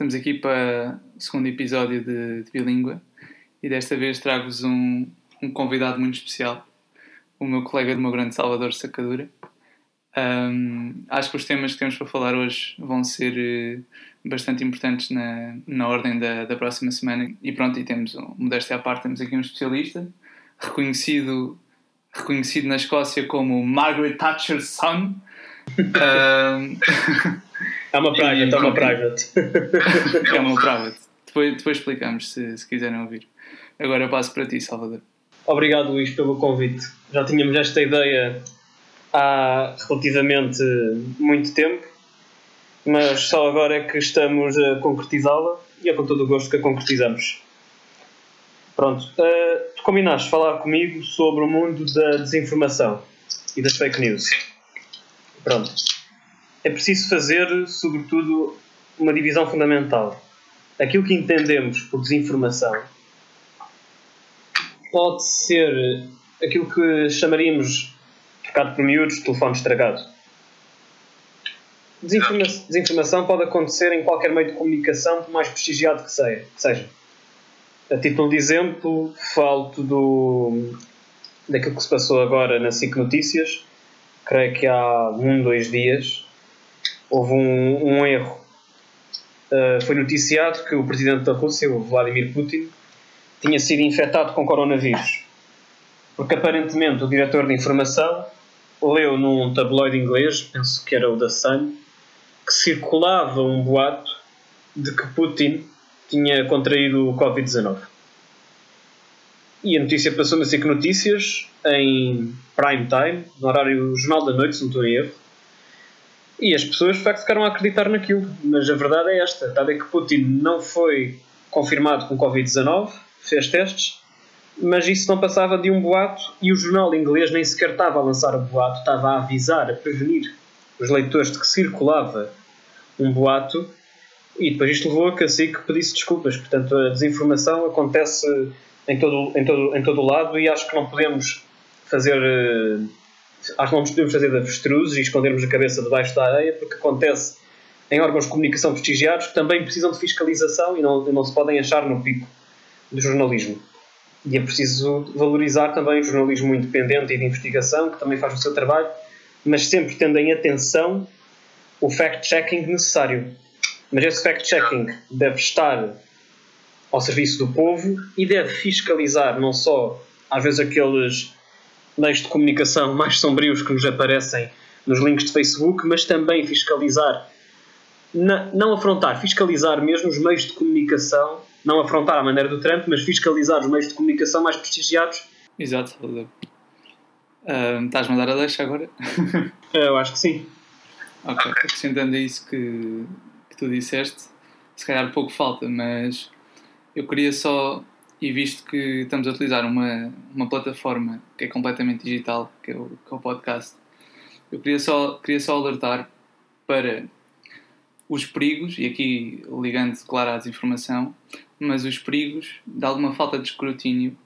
Estamos aqui para o segundo episódio de, de Bilíngua e desta vez trago-vos um, um convidado muito especial, o meu colega do meu grande Salvador Sacadura. Um, acho que os temas que temos para falar hoje vão ser uh, bastante importantes na, na ordem da, da próxima semana. E pronto, e temos, um, modéstia à parte, temos aqui um especialista, reconhecido, reconhecido na Escócia como Margaret Thatcher's son. um, é uma private, é uma private. é uma private. Depois, depois explicamos se, se quiserem ouvir. Agora passo para ti, Salvador. Obrigado, Luís, pelo convite. Já tínhamos esta ideia há relativamente muito tempo, mas só agora é que estamos a concretizá-la e é com todo o gosto que a concretizamos. Pronto, uh, tu combinaste falar comigo sobre o mundo da desinformação e das fake news. Pronto. É preciso fazer, sobretudo, uma divisão fundamental. Aquilo que entendemos por desinformação pode ser aquilo que chamaríamos Trocado por miúdos, telefone estragado. Desinforma desinformação pode acontecer em qualquer meio de comunicação, por mais prestigiado que seja. A título de exemplo, falo do, daquilo que se passou agora na SIC Notícias. Creio que há um, dois dias houve um, um erro. Uh, foi noticiado que o presidente da Rússia, Vladimir Putin, tinha sido infectado com coronavírus. Porque aparentemente o diretor de informação leu num tabloide inglês, penso que era o da Sun, que circulava um boato de que Putin tinha contraído o Covid-19. E a notícia passou na SIC Notícias, em prime time, no horário Jornal da Noite, se não estou em erro. E as pessoas, de facto, ficaram a acreditar naquilo. Mas a verdade é esta: a é que Putin não foi confirmado com Covid-19, fez testes, mas isso não passava de um boato e o jornal inglês nem sequer estava a lançar o boato, estava a avisar, a prevenir os leitores de que circulava um boato e depois isto levou a que a SIC pedisse desculpas. Portanto, a desinformação acontece em todo, em todo, em todo o lado e acho que não podemos fazer. Eh, acho que não nos podemos fazer de avestruzes e escondermos a cabeça debaixo da areia porque acontece em órgãos de comunicação prestigiados que também precisam de fiscalização e não, não se podem achar no pico do jornalismo. E é preciso valorizar também o jornalismo independente e de investigação, que também faz o seu trabalho, mas sempre tendo em atenção o fact-checking necessário. Mas esse fact-checking deve estar ao serviço do povo e deve fiscalizar não só, às vezes, aqueles meios de comunicação mais sombrios que nos aparecem nos links de Facebook, mas também fiscalizar, não afrontar, fiscalizar mesmo os meios de comunicação não afrontar a maneira do Trump, mas fiscalizar os meios de comunicação mais prestigiados. Exato, Uh, estás-me a dar a deixa agora? Eu acho que sim. Ok, acrescentando a isso que, que tu disseste, se calhar pouco falta, mas eu queria só, e visto que estamos a utilizar uma, uma plataforma que é completamente digital, que é o, que é o podcast, eu queria só, queria só alertar para os perigos, e aqui ligando, claro, à desinformação, mas os perigos de alguma falta de escrutínio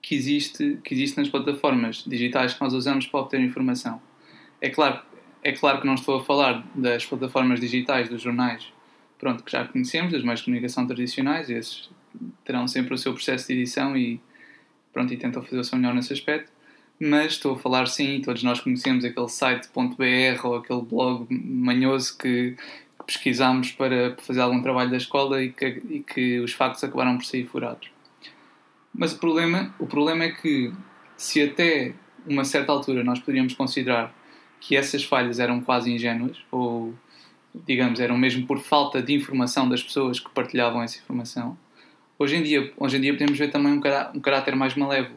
que existe, que existe nas plataformas digitais que nós usamos para obter informação. É claro, é claro que não estou a falar das plataformas digitais dos jornais pronto, que já conhecemos, das de comunicação tradicionais, esses terão sempre o seu processo de edição e, pronto, e tentam fazer o seu melhor nesse aspecto. Mas estou a falar sim, todos nós conhecemos aquele site.br ou aquele blog manhoso que pesquisámos para fazer algum trabalho da escola e que, e que os factos acabaram por sair furados. Mas o problema, o problema é que se até uma certa altura nós poderíamos considerar que essas falhas eram quase ingênuas, ou digamos, eram mesmo por falta de informação das pessoas que partilhavam essa informação, hoje em dia, hoje em dia podemos ver também um, cará um caráter mais malévolo.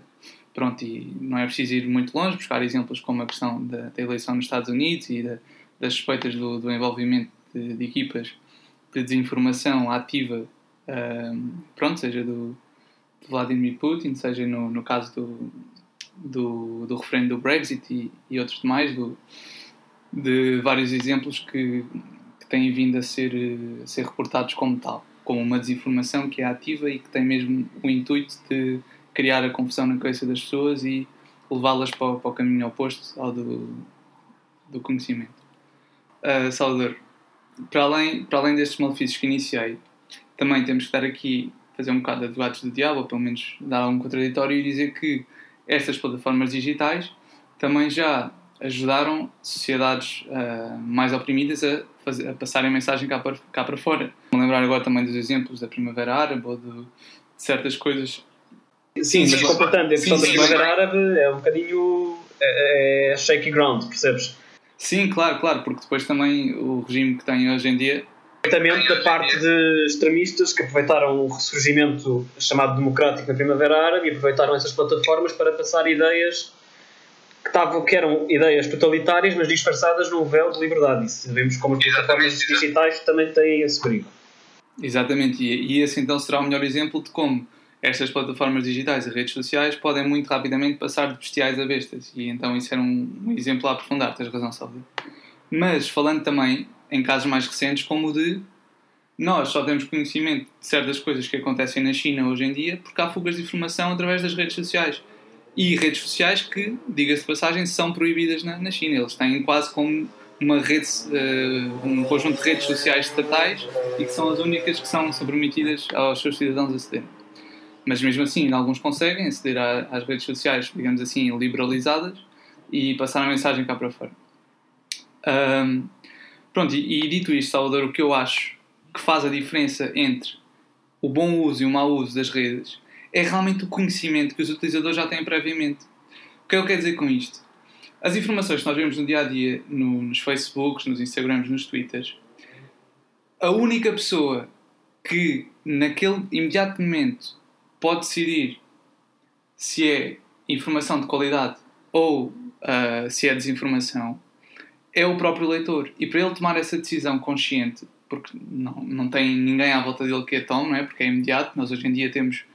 Pronto, e não é preciso ir muito longe, buscar exemplos como a questão da, da eleição nos Estados Unidos e da, das suspeitas do, do envolvimento de, de equipas de desinformação ativa, um, pronto, seja do, do, Vladimir Putin, seja no, no caso do, do, do referendo do Brexit e, e outros demais, do, de vários exemplos que, que têm vindo a ser, a ser reportados como tal, como uma desinformação que é ativa e que tem mesmo o intuito de criar a confusão na cabeça das pessoas e levá-las para, para, o caminho oposto ao do, do conhecimento. Uh, Salvador, para além, para além destes malefícios que iniciei, também temos que dar aqui, fazer um bocado de advogados do diabo, ou pelo menos dar algum contraditório e dizer que estas plataformas digitais também já ajudaram sociedades uh, mais oprimidas a, fazer, a passarem a mensagem cá para, cá para fora. Vou lembrar agora também dos exemplos da Primavera Árabe ou de, de certas coisas. Sim, mas completando, a questão da Primavera Árabe é um bocadinho é, é shaky ground, percebes? Sim, claro, claro, porque depois também o regime que tem hoje em dia. Diretamente da parte de extremistas que aproveitaram o ressurgimento chamado democrático na Primavera Árabe e aproveitaram essas plataformas para passar ideias que, tavam, que eram ideias totalitárias, mas disfarçadas num véu de liberdade. E sabemos como as plataformas digitais também têm esse perigo. Exatamente, e, e esse então será o melhor exemplo de como estas plataformas digitais e redes sociais podem muito rapidamente passar de bestiais a bestas. E então isso era um, um exemplo a aprofundar, tens razão, Salvador. Mas falando também em casos mais recentes, como o de nós só temos conhecimento de certas coisas que acontecem na China hoje em dia porque há fugas de informação através das redes sociais. E redes sociais que, diga-se de passagem, são proibidas na, na, China. Eles têm quase como uma rede, uh, um conjunto de redes sociais estatais e que são as únicas que são permitidas aos seus cidadãos acederem mas mesmo assim, alguns conseguem aceder às redes sociais, digamos assim, liberalizadas e passar a mensagem cá para fora. Um, pronto, e, e, dito isto, Salvador, o que eu acho que faz a diferença entre o bom uso e o mau uso das redes é realmente o conhecimento que os utilizadores já têm previamente. O que é que eu quero dizer com isto? As informações que nós vemos no dia a dia, no, nos Facebooks, nos Instagrams, nos Twitters, a única pessoa que naquele imediato momento pode decidir se é informação de qualidade ou uh, se é desinformação, é o próprio leitor. E para ele tomar essa decisão consciente, porque não, não tem ninguém à volta dele que a tome, não é? porque é imediato, nós hoje em dia temos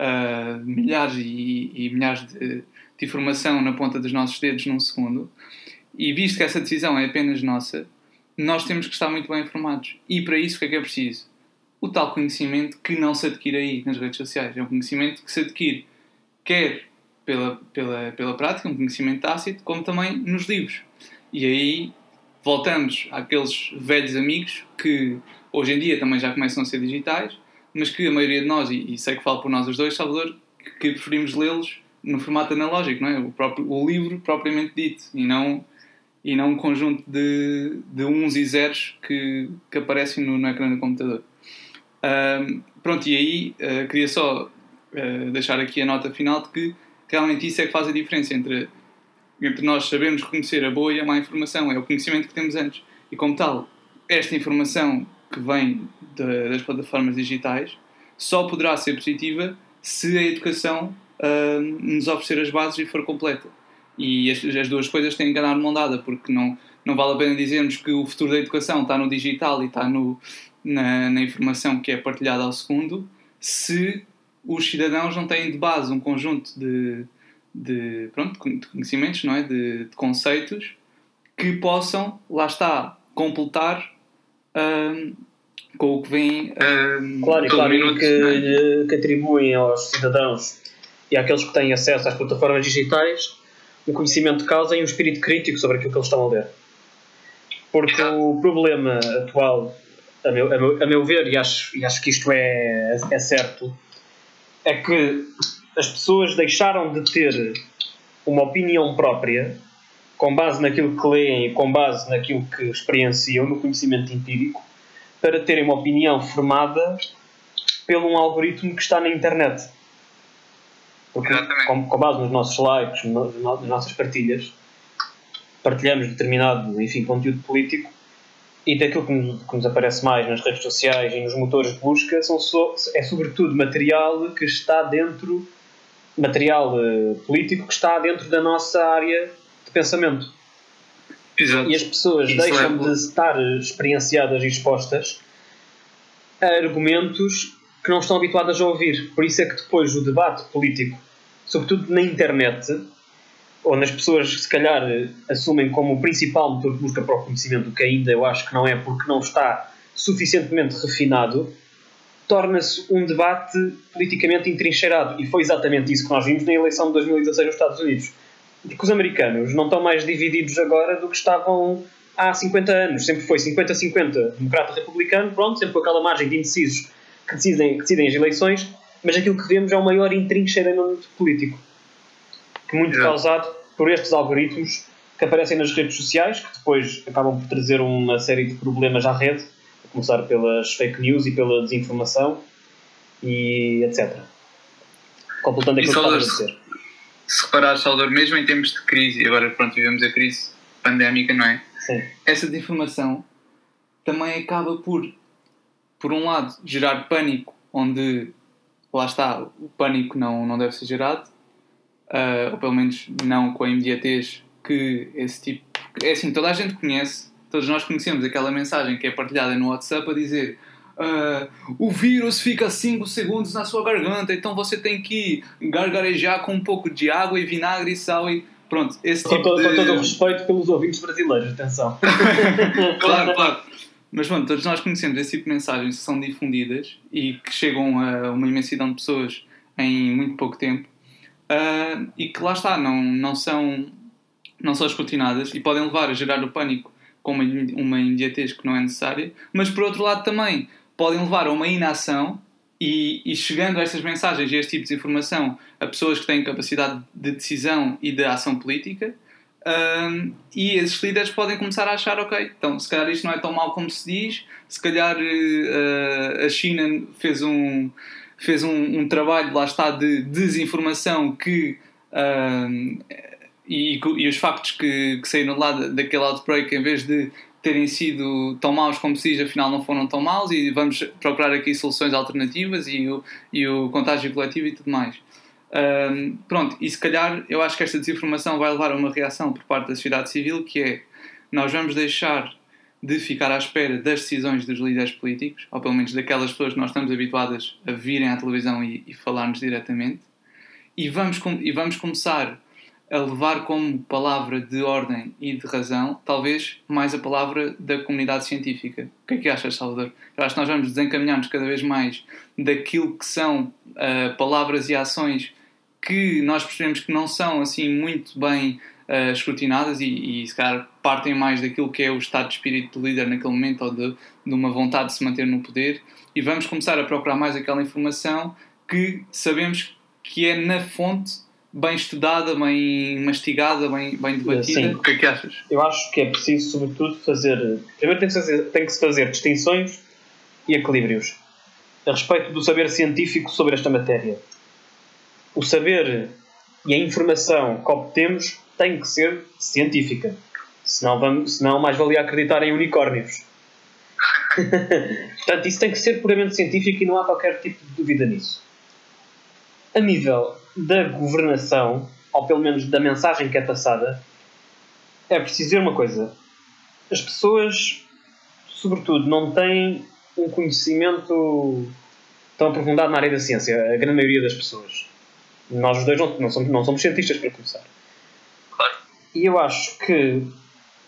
uh, milhares e, e milhares de, de, informação na ponta dos nossos dedos num segundo, e visto que essa decisão é apenas nossa, nós temos que estar muito bem informados. E para isso o que é que é preciso? o tal conhecimento que não se adquire aí nas redes sociais. É um conhecimento que se adquire quer pela, pela, pela prática, um conhecimento tácito, como também nos livros. E aí voltamos àqueles velhos amigos que hoje em dia também já começam a ser digitais, mas que a maioria de nós, e, e sei que falo por nós os dois, Salvador, que, preferimos lê-los no formato analógico, não é? o, próprio, o livro propriamente dito, e não, e não um conjunto de, de uns e zeros que, que aparecem no, no ecrã do computador pronto, e aí uh, queria só uh, deixar aqui a nota final de que realmente isso é que faz a diferença entre, entre nós sabermos reconhecer a boa e a má informação, é o conhecimento que temos antes. E como tal, esta informação que vem de, das plataformas digitais só poderá ser positiva se a educação uh, nos oferecer as bases e for completa. E as, as duas coisas têm que andar de mão dada, porque não, não vale a pena dizermos que o futuro da educação está no digital e está no, na, na informação que é partilhada ao segundo, se os cidadãos não têm de base um conjunto de, de, pronto, de conhecimentos, não é? de, de conceitos que possam, lá está, completar um, com o que vem. Um, claro, claro, minuto, que, é? que atribuem aos cidadãos e àqueles que têm acesso às plataformas digitais um conhecimento de causa e um espírito crítico sobre aquilo que eles estão a ler. Porque o problema atual a meu, a meu, a meu ver, e acho, e acho que isto é, é certo, é que as pessoas deixaram de ter uma opinião própria com base naquilo que leem e com base naquilo que experienciam, no conhecimento empírico, para terem uma opinião formada pelo um algoritmo que está na internet. Porque, com, com, base nos nossos likes, nas nossas partilhas, partilhamos determinado enfim, conteúdo político e daquilo que nos, que nos, aparece mais nas redes sociais e nos motores de busca são so, é sobretudo material que está dentro material uh, político que está dentro da nossa área de pensamento Exato. e as pessoas Isso deixam é de estar experienciadas e expostas a argumentos que não estão habituadas a ouvir por isso é que depois o debate político sobretudo na internet onde as pessoas se calhar assumem como o principal motor de busca para o conhecimento, que ainda eu acho que não é porque não está suficientemente refinado, torna-se um debate politicamente entrincheirado. E foi exatamente isso que nós vimos na eleição de 2016 nos Estados Unidos. Porque os americanos não estão mais divididos agora do que estavam há 50 anos, sempre foi 50-50 democrata-republicano, pronto, sempre com aquela margem de indecisos que decidem, que decidem as eleições, mas aquilo que vemos é o maior intrincheiramento político, que muito causado por estes algoritmos que aparecem nas redes sociais, que depois acabam por trazer uma série de problemas à rede, a começar pelas fake news e pela desinformação, e etc. Completando aquilo que estava a dizer. Se reparares, Salvador, mesmo em tempos de crise, e agora pronto, vivemos a crise pandémica, não é? Sim. Essa desinformação também acaba por, por um lado, gerar pânico, onde lá está, o pânico não, não deve ser gerado, uh, ou pelo menos não com a imediatez que esse tipo. É assim, toda a gente conhece, todos nós conhecemos aquela mensagem que é partilhada no WhatsApp a dizer Uh, o vírus fica 5 segundos na sua garganta, então você tem que gargarejar com um pouco de água e vinagre e sal e pronto. Esse com, tipo todo, de... com todo o respeito pelos ouvintes brasileiros, atenção. claro, claro. Mas pronto, todos nós conhecemos esse tipo de mensagens que são difundidas e que chegam a uma imensidão de pessoas em muito pouco tempo uh, e que lá está, não, não, são, não são escrutinadas e podem levar a gerar o pânico com uma, uma imediatez que não é necessária, mas por outro lado também podem levar a uma inação e, e, chegando a estas mensagens e este tipo de informação a pessoas que têm capacidade de decisão e de ação política, um, e esses líderes podem começar a achar, ok, então se calhar isto não é tão mal como se diz, se calhar uh, a China fez um, fez um, um, trabalho, lá está, de desinformação que. Um, e, e, os factos que, que saíram lá daquele outbreak, em vez de terem sido tão maus como se diz, afinal não foram tão maus e vamos procurar aqui soluções alternativas e o, e o contágio coletivo e tudo mais. Um, pronto, e se calhar eu acho que esta desinformação vai levar a uma reação por parte da sociedade civil que é nós vamos deixar de ficar à espera das decisões dos líderes políticos, ou pelo menos daquelas pessoas que nós estamos habituadas a virem à televisão e, e falar-nos diretamente, e vamos, e vamos começar a levar como palavra de ordem e de razão, talvez mais a palavra da comunidade científica. O que é que achas, Salvador? Eu acho que nós vamos desencaminhar-nos cada vez mais daquilo que são uh, palavras e ações que nós percebemos que não são assim muito bem uh, escrutinadas e, e se calhar partem mais daquilo que é o estado de espírito do líder naquele momento ou de, de uma vontade de se manter no poder e vamos começar a procurar mais aquela informação que sabemos que é na fonte bem estudada, bem mastigada, bem, bem debatida. Sim. O que é que achas? Eu acho que é preciso, sobretudo, fazer. Primeiro tem que, fazer, tem que se fazer distinções e equilíbrios a respeito do saber científico sobre esta matéria. O saber e a informação que obtemos tem que ser científica. Senão, vamos, senão mais valia acreditar em unicórnios. Portanto, isso tem que ser puramente científico e não há qualquer tipo de dúvida nisso. A nível da governação, ou pelo menos da mensagem que é passada, é preciso dizer uma coisa. As pessoas, sobretudo, não têm um conhecimento tão aprofundado na área da ciência. A grande maioria das pessoas. Nós os dois não, não, somos, não somos cientistas, para começar. Claro. E eu acho que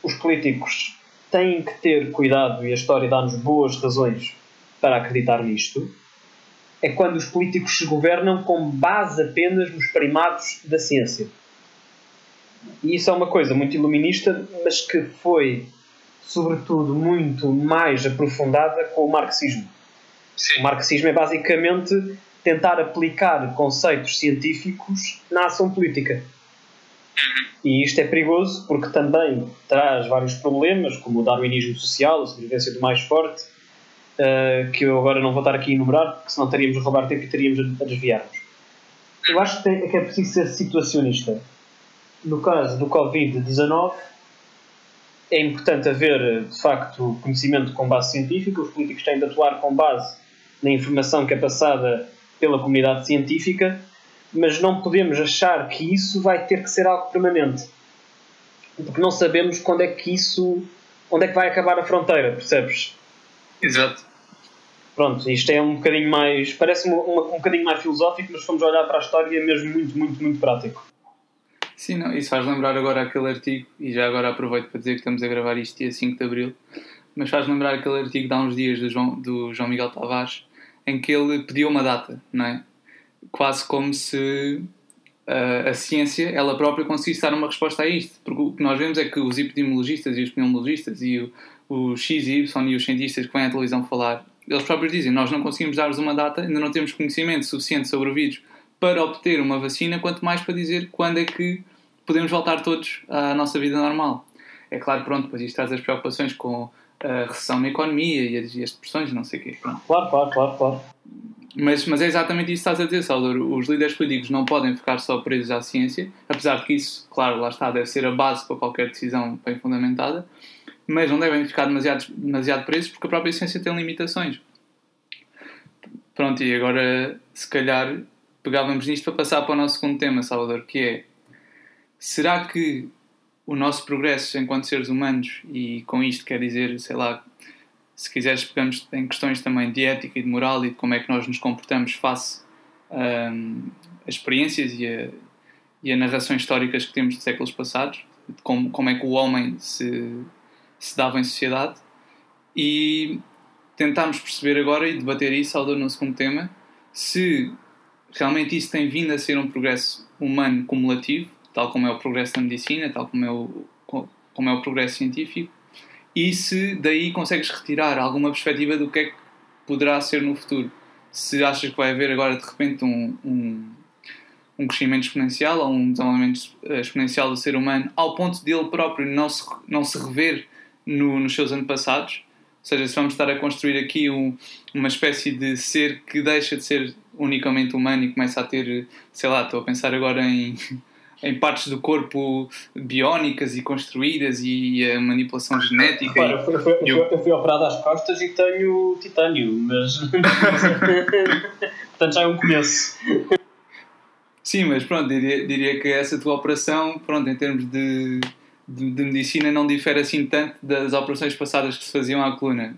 os políticos têm que ter cuidado, e a história dá-nos boas razões para acreditar nisto é quando os políticos se governam com base apenas nos primados da ciência. E isso é uma coisa muito iluminista, mas que foi, sobretudo, muito mais aprofundada com o marxismo. Sim. O marxismo é basicamente tentar aplicar conceitos científicos na ação política. Uhum. E isto é perigoso porque também traz vários problemas, como o darwinismo social, a sobrevivência do mais forte, uh, que eu agora não vou estar aqui a enumerar, porque senão estaríamos a roubar tempo e estaríamos a, desviar-nos. Eu acho que, tem, que é preciso ser situacionista. No caso do Covid-19, é importante haver, de facto, conhecimento com base científica, os políticos têm de atuar com base na informação que é passada pela comunidade científica, mas não podemos achar que isso vai ter que ser algo permanente. Porque não sabemos quando é que isso. onde é que vai acabar a fronteira, percebes? Exato. Pronto, isto é um bocadinho mais. parece um, um, um bocadinho mais filosófico, mas fomos olhar para a história é mesmo muito, muito, muito prático. Sim, não, isso faz lembrar agora aquele artigo, e já agora aproveito para dizer que estamos a gravar isto dia 5 de Abril, mas faz lembrar aquele artigo de há uns dias do João, do João Miguel Tavares, em que ele pediu uma data, não é? Quase como se a, a ciência, ela própria, conseguisse dar uma resposta a isto. Porque o que nós vemos é que os epidemiologistas e os pneumologistas e o, o X e os cientistas que vêm à televisão falar, eles próprios dizem: Nós não conseguimos dar-vos uma data, ainda não temos conhecimento suficiente sobre o vírus para obter uma vacina, quanto mais para dizer quando é que podemos voltar todos à nossa vida normal. É claro, pronto, depois isto traz as preocupações com a recessão na economia e as, e as depressões, não sei o quê. Pronto. Claro, claro, claro, claro. Mas, mas é exatamente isso que estás a dizer, Salvador. Os líderes políticos não podem ficar só presos à ciência, apesar de que isso, claro, lá está, deve ser a base para qualquer decisão bem fundamentada, mas não devem ficar demasiado, demasiado presos porque a própria ciência tem limitações. Pronto, e agora, se calhar, pegávamos nisto para passar para o nosso segundo tema, Salvador, que é será que o nosso progresso enquanto seres humanos, e com isto quer dizer, sei lá, se quiseres, pegamos em questões também de ética e de moral e de como é que nós nos comportamos face um, às experiências e a, e a narrações históricas que temos de séculos passados, de como, como é que o homem se, se dava em sociedade, e tentarmos perceber agora e debater isso ao no segundo tema, se realmente isso tem vindo a ser um progresso humano cumulativo, tal como é o progresso da medicina, tal como é o, como é o progresso científico, e se daí consegues retirar alguma perspectiva do que é que poderá ser no futuro. Se achas que vai haver agora de repente um, um, um crescimento exponencial ou um desenvolvimento exponencial do ser humano ao ponto de ele próprio não se, não se rever no, nos seus antepassados, ou seja, se vamos estar a construir aqui um, uma espécie de ser que deixa de ser unicamente humano e começa a ter, sei lá, estou a pensar agora em em partes do corpo biónicas e construídas e a manipulação genética. Claro, eu, fui, eu, eu, fui operado às costas e tenho titânio, mas. Portanto, já é um começo. Sim, mas pronto, diria, diria que essa tua operação, pronto, em termos de, de, de medicina, não difere assim tanto das operações passadas que se faziam à coluna.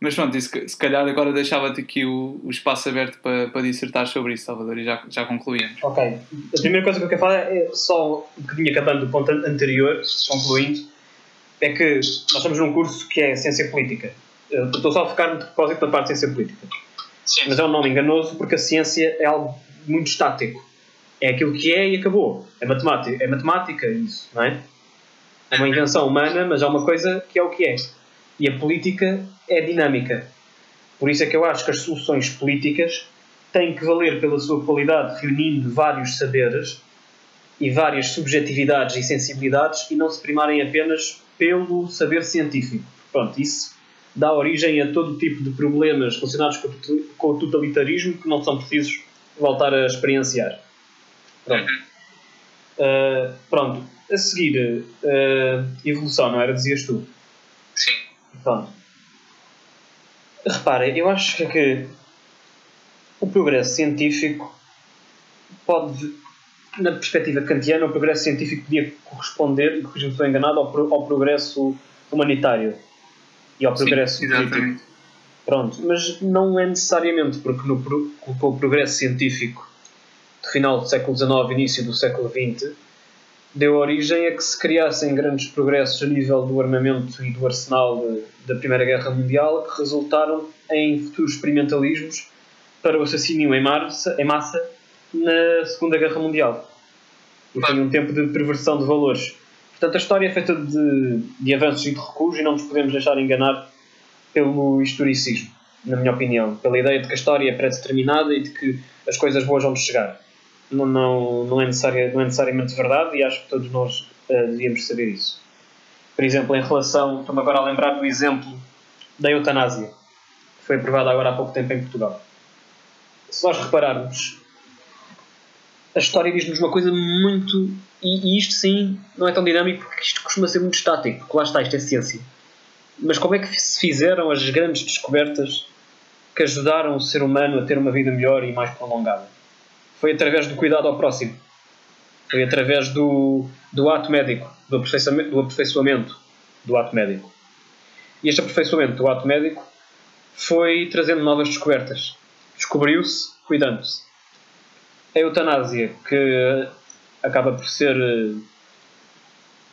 Mas pronto, se, se calhar agora deixava-te aqui o, o, espaço aberto para, para dissertar sobre isso, Salvador, e já, já concluímos. Ok. A primeira coisa que eu quero falar é só um bocadinho acabando do ponto anterior, concluindo, é que nós estamos num curso que é Ciência Política. Eu estou só a focar no propósito da parte de Ciência Política. Sim. Mas é um nome enganoso porque a ciência é algo muito estático. É aquilo que é e acabou. É matemática, é matemática isso, não é? É uma invenção humana, mas é uma coisa que é o que é. E a política é dinâmica. Por isso é que eu acho que as soluções políticas têm que valer pela sua qualidade, reunindo vários saberes e várias subjetividades e sensibilidades e não se primarem apenas pelo saber científico. Pronto, isso dá origem a todo tipo de problemas relacionados com o totalitarismo que não são precisos voltar a experienciar. Pronto. Uh, pronto. A seguir, uh, evolução, não era? Dizias tu? Sim. Pronto. Reparem, eu acho que o progresso científico pode, na perspectiva kantiana, o progresso científico podia corresponder, e corrija-me se estou enganado, ao, ao, progresso humanitário e ao progresso Sim, político. Pronto, mas não é necessariamente, porque no, com o progresso científico do final do século XIX início do século XX deu origem a que se criassem grandes progressos a nível do armamento e do arsenal de, da Primeira Guerra Mundial que resultaram em futuros experimentalismos para o assassínio em massa, em massa na Segunda Guerra Mundial. Foi um tempo de perversão de valores. Portanto, a história é feita de, de avanços e de recuos e não nos podemos deixar enganar pelo historicismo, na minha opinião. Pela ideia de que a história é pré-determinada e de que as coisas boas vão chegar não, não, não, é não é necessariamente verdade e acho que todos nós uh, devíamos saber isso. Por exemplo, em relação, estou-me agora a lembrar do exemplo da eutanásia, que foi aprovada agora há pouco tempo em Portugal. Se nós repararmos, a história diz-nos uma coisa muito. E, e, isto sim não é tão dinâmico porque isto costuma ser muito estático, porque lá está, isto é ciência. Mas como é que se fizeram as grandes descobertas que ajudaram o ser humano a ter uma vida melhor e mais prolongada? Foi através do cuidado ao próximo. Foi através do, do ato médico, do aperfeiçoamento, do aperfeiçoamento do ato médico. E este aperfeiçoamento do ato médico foi trazendo novas descobertas. Descobriu-se cuidando-se. A eutanásia, que acaba por ser.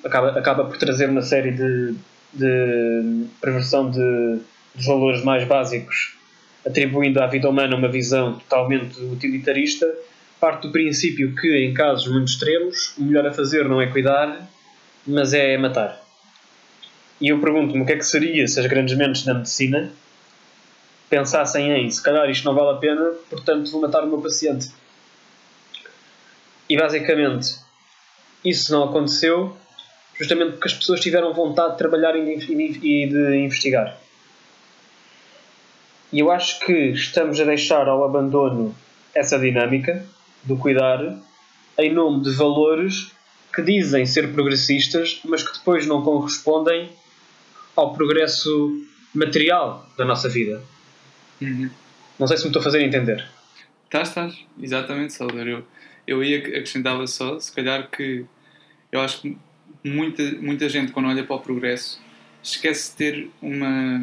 acaba, acaba por trazer uma série de, de perversão de, valores mais básicos, atribuindo à vida humana uma visão totalmente utilitarista, parte do princípio que, em casos muito extremos, o melhor a fazer não é cuidar, mas é matar. E eu pergunto-me o que é que seria se as grandes mentes da medicina pensassem em se calhar isto não vale a pena, portanto vou matar o meu paciente. E basicamente isso não aconteceu justamente porque as pessoas tiveram vontade de trabalhar e de investigar. E eu acho que estamos a deixar ao abandono essa dinâmica do cuidar em nome de valores que dizem ser progressistas, mas que depois não correspondem ao progresso material da nossa vida. Uhum. Não sei se me estou a fazer entender. Estás, estás, exatamente, Salvador. Eu, eu ia acrescentava só, se calhar que eu acho que muita, muita gente, quando olha para o progresso, esquece de ter uma,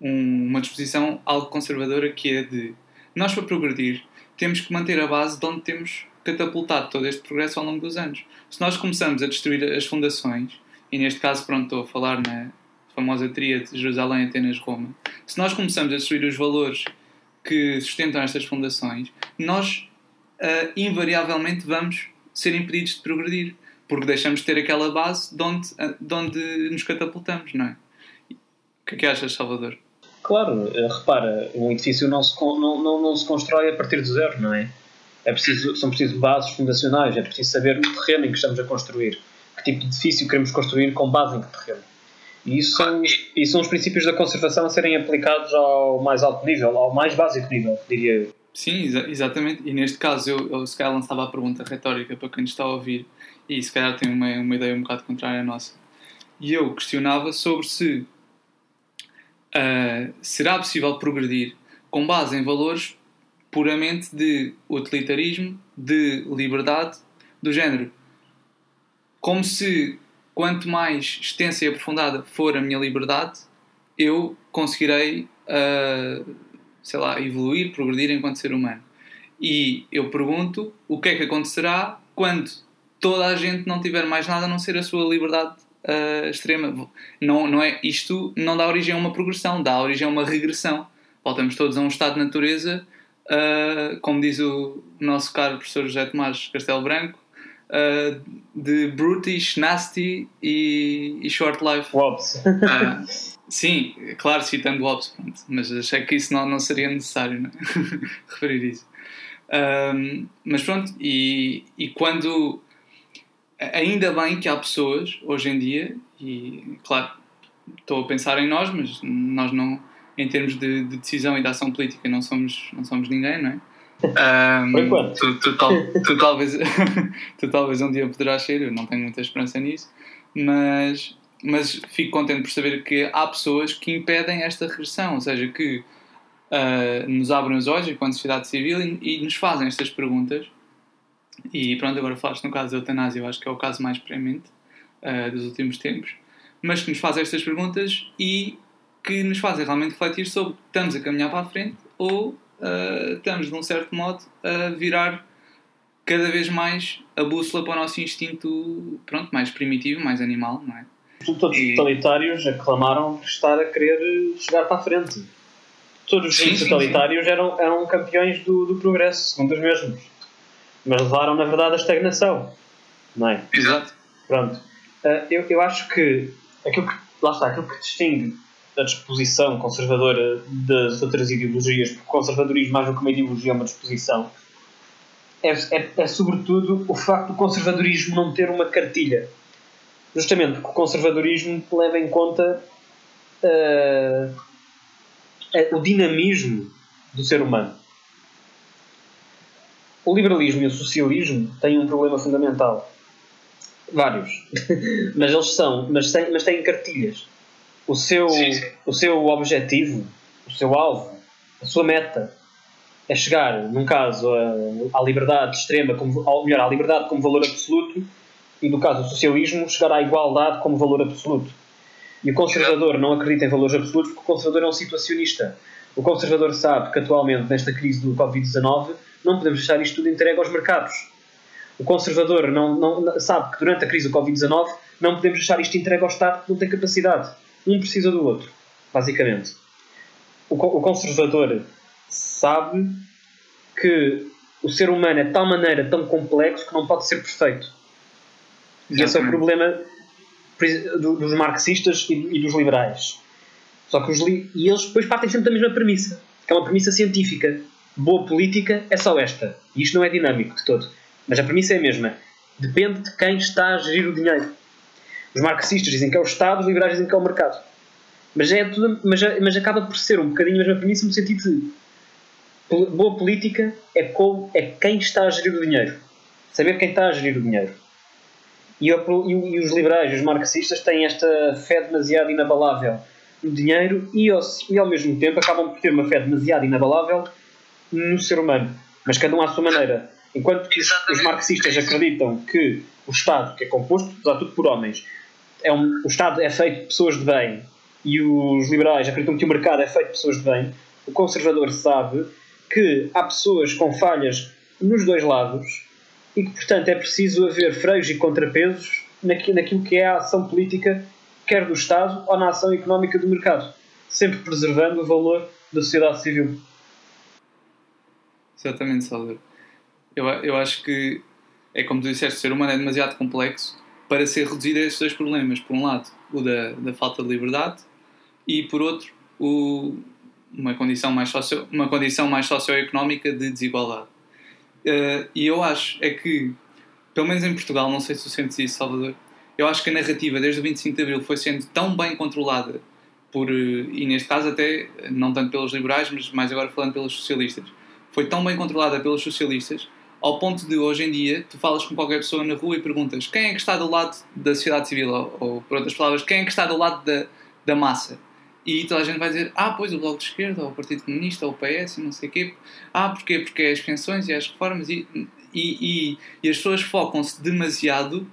um, uma disposição algo conservadora que é de nós para progredir temos que manter a base de onde temos catapultado todo este progresso ao longo dos anos. Se nós começamos a destruir as fundações, e neste caso pronto, estou a falar na famosa tríade de Jerusalém, Atenas, Roma, se nós começamos a destruir os valores que sustentam estas fundações, nós uh, invariavelmente vamos ser impedidos de progredir, porque deixamos de ter aquela base de onde, de onde nos catapultamos, não é? O que é que achas, Salvador? Claro, eh, repara, um edifício não se, não, não, não se constrói a partir do zero, não é? é preciso, são preciso bases fundacionais, é preciso saber o terreno em que estamos a construir, que tipo de edifício queremos construir com base em que terreno. E isso são, são os princípios da conservação a serem aplicados ao mais alto nível, ao mais básico nível, diria eu. Sim, exa exatamente. E neste caso eu, eu se calhar lançava a pergunta retórica para quem está a ouvir e se calhar tem uma, uma ideia um bocado contrária à nossa. E eu questionava sobre se uh, será possível progredir com base em valores puramente de utilitarismo, de liberdade, do género. Como se quanto mais extensa e aprofundada for a minha liberdade, eu conseguirei, uh, sei lá, evoluir, progredir enquanto ser humano. E eu pergunto o que é que acontecerá quando toda a gente não tiver mais nada a não ser a sua liberdade uh, extrema. Não, não é, isto não dá origem a uma progressão, dá origem a uma regressão. Voltamos todos a um estado de natureza, uh, como diz o nosso caro professor José Tomás Castelo Branco, uh, de brutish, nasty e, e short life. Wobbs. sim, claro, citando Wobbs, pronto, mas achei que isso não, não seria necessário não? É? referir isso. Um, mas pronto, e, e quando ainda bem que há pessoas hoje em dia, e claro, estou a pensar em nós, mas nós não, em termos de, de decisão e de ação política, não somos, não somos ninguém, não é? Um. Tu, tu, tal, tu, talvez, tu talvez um dia poderás ser, eu não tenho muita esperança nisso, mas, mas fico contente por saber que há pessoas que impedem esta regressão, ou seja, que uh, nos abrem os olhos enquanto sociedade civil e, e nos fazem estas perguntas e pronto, agora falaste no caso da eutanásia, eu acho que é o caso mais premente uh, dos últimos tempos, mas que nos faz estas perguntas e que nos fazem realmente refletir sobre estamos a caminhar para a frente ou uh, estamos, de um certo modo, a virar cada vez mais a bússola para o nosso instinto pronto, mais primitivo, mais animal, não é? Todos os totalitários aclamaram estar a querer chegar para a frente. Todos os totalitários sim. Eram, eram campeões do, do progresso, segundo os mesmos mas levaram na verdade à estagnação, não é? Exato. Pronto. Uh, eu, eu acho que aquilo que, lá está, aquilo que distingue a disposição conservadora das outras ideologias, porque o conservadorismo, mais do que uma ideologia, é uma disposição, é, é, é sobretudo o facto do conservadorismo não ter uma cartilha. Justamente porque o conservadorismo leva em conta uh, o dinamismo do ser humano o liberalismo e o socialismo têm um problema fundamental. Vários. mas eles são, mas têm, mas têm cartilhas. O seu, sim, sim. o seu objetivo, o seu alvo, a sua meta é chegar, num caso, à liberdade extrema, como, ou melhor, à liberdade como valor absoluto, e no caso do socialismo, chegar à igualdade como valor absoluto. E o conservador não acredita em valores absolutos porque o conservador é um situacionista. O conservador sabe que atualmente, nesta crise do Covid-19, não podemos deixar isto tudo entregue aos mercados. O conservador não, não, sabe que durante a crise do Covid-19 não podemos deixar isto entregue ao Estado que não tem capacidade. Um precisa do outro, basicamente. O, o conservador sabe que o ser humano é de tal maneira tão complexo que não pode ser perfeito. E esse é o problema dos marxistas e dos liberais. Só que os li e eles depois partem sempre da mesma premissa, que é uma premissa científica. Boa política é só esta. E isto não é dinâmico de todo. Mas a premissa é a mesma. Depende de quem está a gerir o dinheiro. Os marxistas dizem que é o Estado, os liberais dizem que é o mercado. Mas, é tudo, mas, mas acaba por ser um bocadinho a mesma premissa no sentido de boa política é, com, é quem está a gerir o dinheiro. Saber quem está a gerir o dinheiro. E, e, os liberais, os marxistas, têm esta fé demasiado inabalável no dinheiro e ao, e ao mesmo tempo acabam por ter uma fé demasiado inabalável no ser humano. Mas cada um à sua maneira. Enquanto que os marxistas acreditam que o Estado, que é composto, apesar tudo, por homens, é um, o Estado é feito de pessoas de bem e os liberais acreditam que o mercado é feito de pessoas de bem, o conservador sabe que há pessoas com falhas nos dois lados e que, portanto, é preciso haver freios e contrapesos naquilo que é a ação política, quer do Estado ou na ação económica do mercado, sempre preservando o valor da sociedade civil. Exatamente, Salvador. Eu, eu acho que é como tu disseste, o ser humano é demasiado complexo para ser reduzido a esses dois problemas. Por um lado, o da, da falta de liberdade e, por outro, o, uma, condição mais socio, uma condição mais socioeconómica de desigualdade. Uh, e eu acho é que, pelo menos em Portugal, não sei se tu sentes isso, Salvador, eu acho que a narrativa desde o 25 de Abril foi sendo tão bem controlada por, e neste caso até, não tanto pelos liberais, mas mais agora falando pelos socialistas, foi tão bem controlada pelos socialistas ao ponto de hoje em dia tu falas com qualquer pessoa na rua e perguntas quem é que está do lado da sociedade civil? Ou, ou por outras palavras quem é que está do lado da, da massa? E toda a gente vai dizer ah pois o Bloco de Esquerda ou o Partido Comunista ou o PS não sei o quê. Ah porquê? porque é as pensões e as reformas e, e, e, e as pessoas focam-se demasiado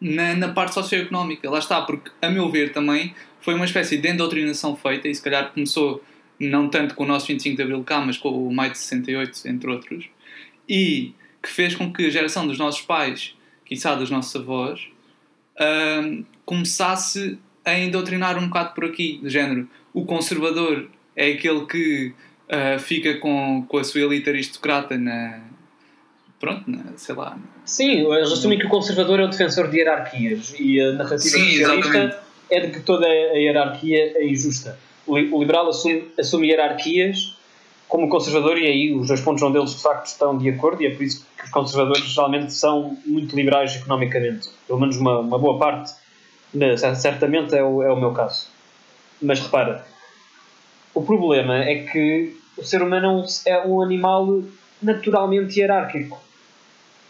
na, na parte socioeconómica. Lá está porque a meu ver também foi uma espécie de endoctrinação feita e se calhar começou não tanto com o nosso 25 de Abril cá mas com o Maio de 68 entre outros e que fez com que a geração dos nossos pais, quiçá dos nossos avós, começasse a endoctrinar um bocado por aqui, do género. O conservador é aquele que uh, fica com, com a sua elite aristocrata na. Pronto, na, sei lá. Sim, eles assumem que o conservador é o defensor de hierarquias e a narrativa Sim, socialista exatamente. é de que toda a hierarquia é injusta. O liberal assume, assume hierarquias como conservador, e aí os dois pontos onde eles de facto estão de acordo, e é por isso que os conservadores geralmente são muito liberais economicamente. Pelo menos uma, uma boa parte, né, certamente é o, é o meu caso. Mas repara, o problema é que o ser humano é um animal naturalmente hierárquico.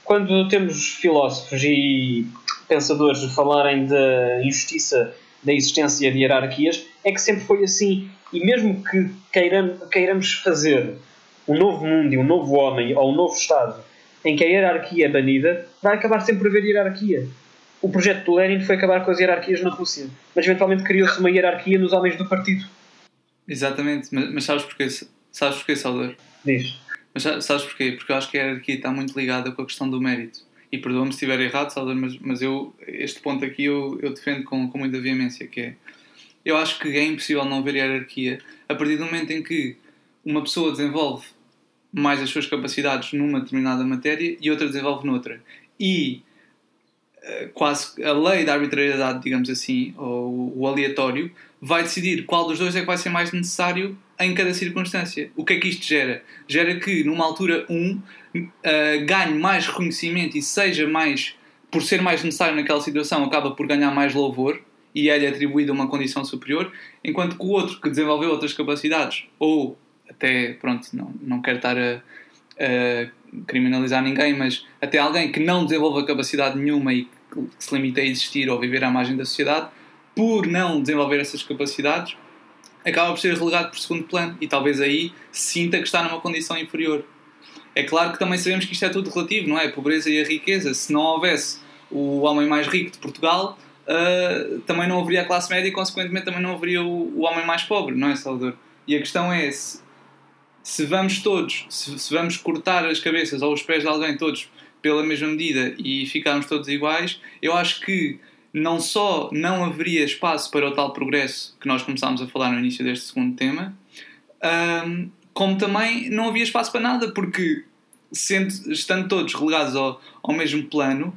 Quando temos filósofos e pensadores falarem da injustiça da existência de hierarquias, é que sempre foi assim. E mesmo que queiramos, queiramos fazer um novo mundo e um novo homem ou um novo Estado em que a hierarquia é banida, vai acabar sempre por haver hierarquia. O projeto do Lenin foi acabar com as hierarquias na Rússia, mas eventualmente criou-se uma hierarquia nos homens do partido. Exatamente, mas, mas sabes porquê, sabes porquê, Salvador? Diz. Mas sabes porquê? Porque eu acho que a hierarquia está muito ligada com a questão do mérito. E perdoa-me se estiver errado, Salvador, mas, mas eu, este ponto aqui eu, eu defendo com, com muita veemência, que é eu acho que é impossível não haver hierarquia a partir do momento em que uma pessoa desenvolve mais as suas capacidades numa determinada matéria e outra desenvolve noutra. E eh, quase a lei da arbitrariedade, digamos assim, ou o aleatório, vai decidir qual dos dois é que vai ser mais necessário em cada circunstância. O que é que isto gera? Gera que numa altura 1 um, uh, ganhe mais reconhecimento e seja mais, por ser mais necessário naquela situação, acaba por ganhar mais louvor e é-lhe atribuída uma condição superior, enquanto que o outro que desenvolveu outras capacidades, ou até, pronto, não, não quero estar a, a criminalizar ninguém, mas até alguém que não desenvolva capacidade nenhuma e que se limita a existir ou viver à margem da sociedade, por não desenvolver essas capacidades, acaba por ser relegado por segundo plano e talvez aí sinta que está numa condição inferior. É claro que também sabemos que isto é tudo relativo, não é? A pobreza e a riqueza. Se não houvesse o homem mais rico de Portugal, uh, também não haveria a classe média e, consequentemente, também não haveria o, o homem mais pobre, não é, Salvador? E a questão é: se, se vamos todos, se, se, vamos cortar as cabeças ou os pés de alguém todos pela mesma medida e ficarmos todos iguais, eu acho que não só não haveria espaço para o tal progresso que nós começámos a falar no início deste segundo tema, um, como também não havia espaço para nada, porque sendo, estando todos relegados ao, ao mesmo plano,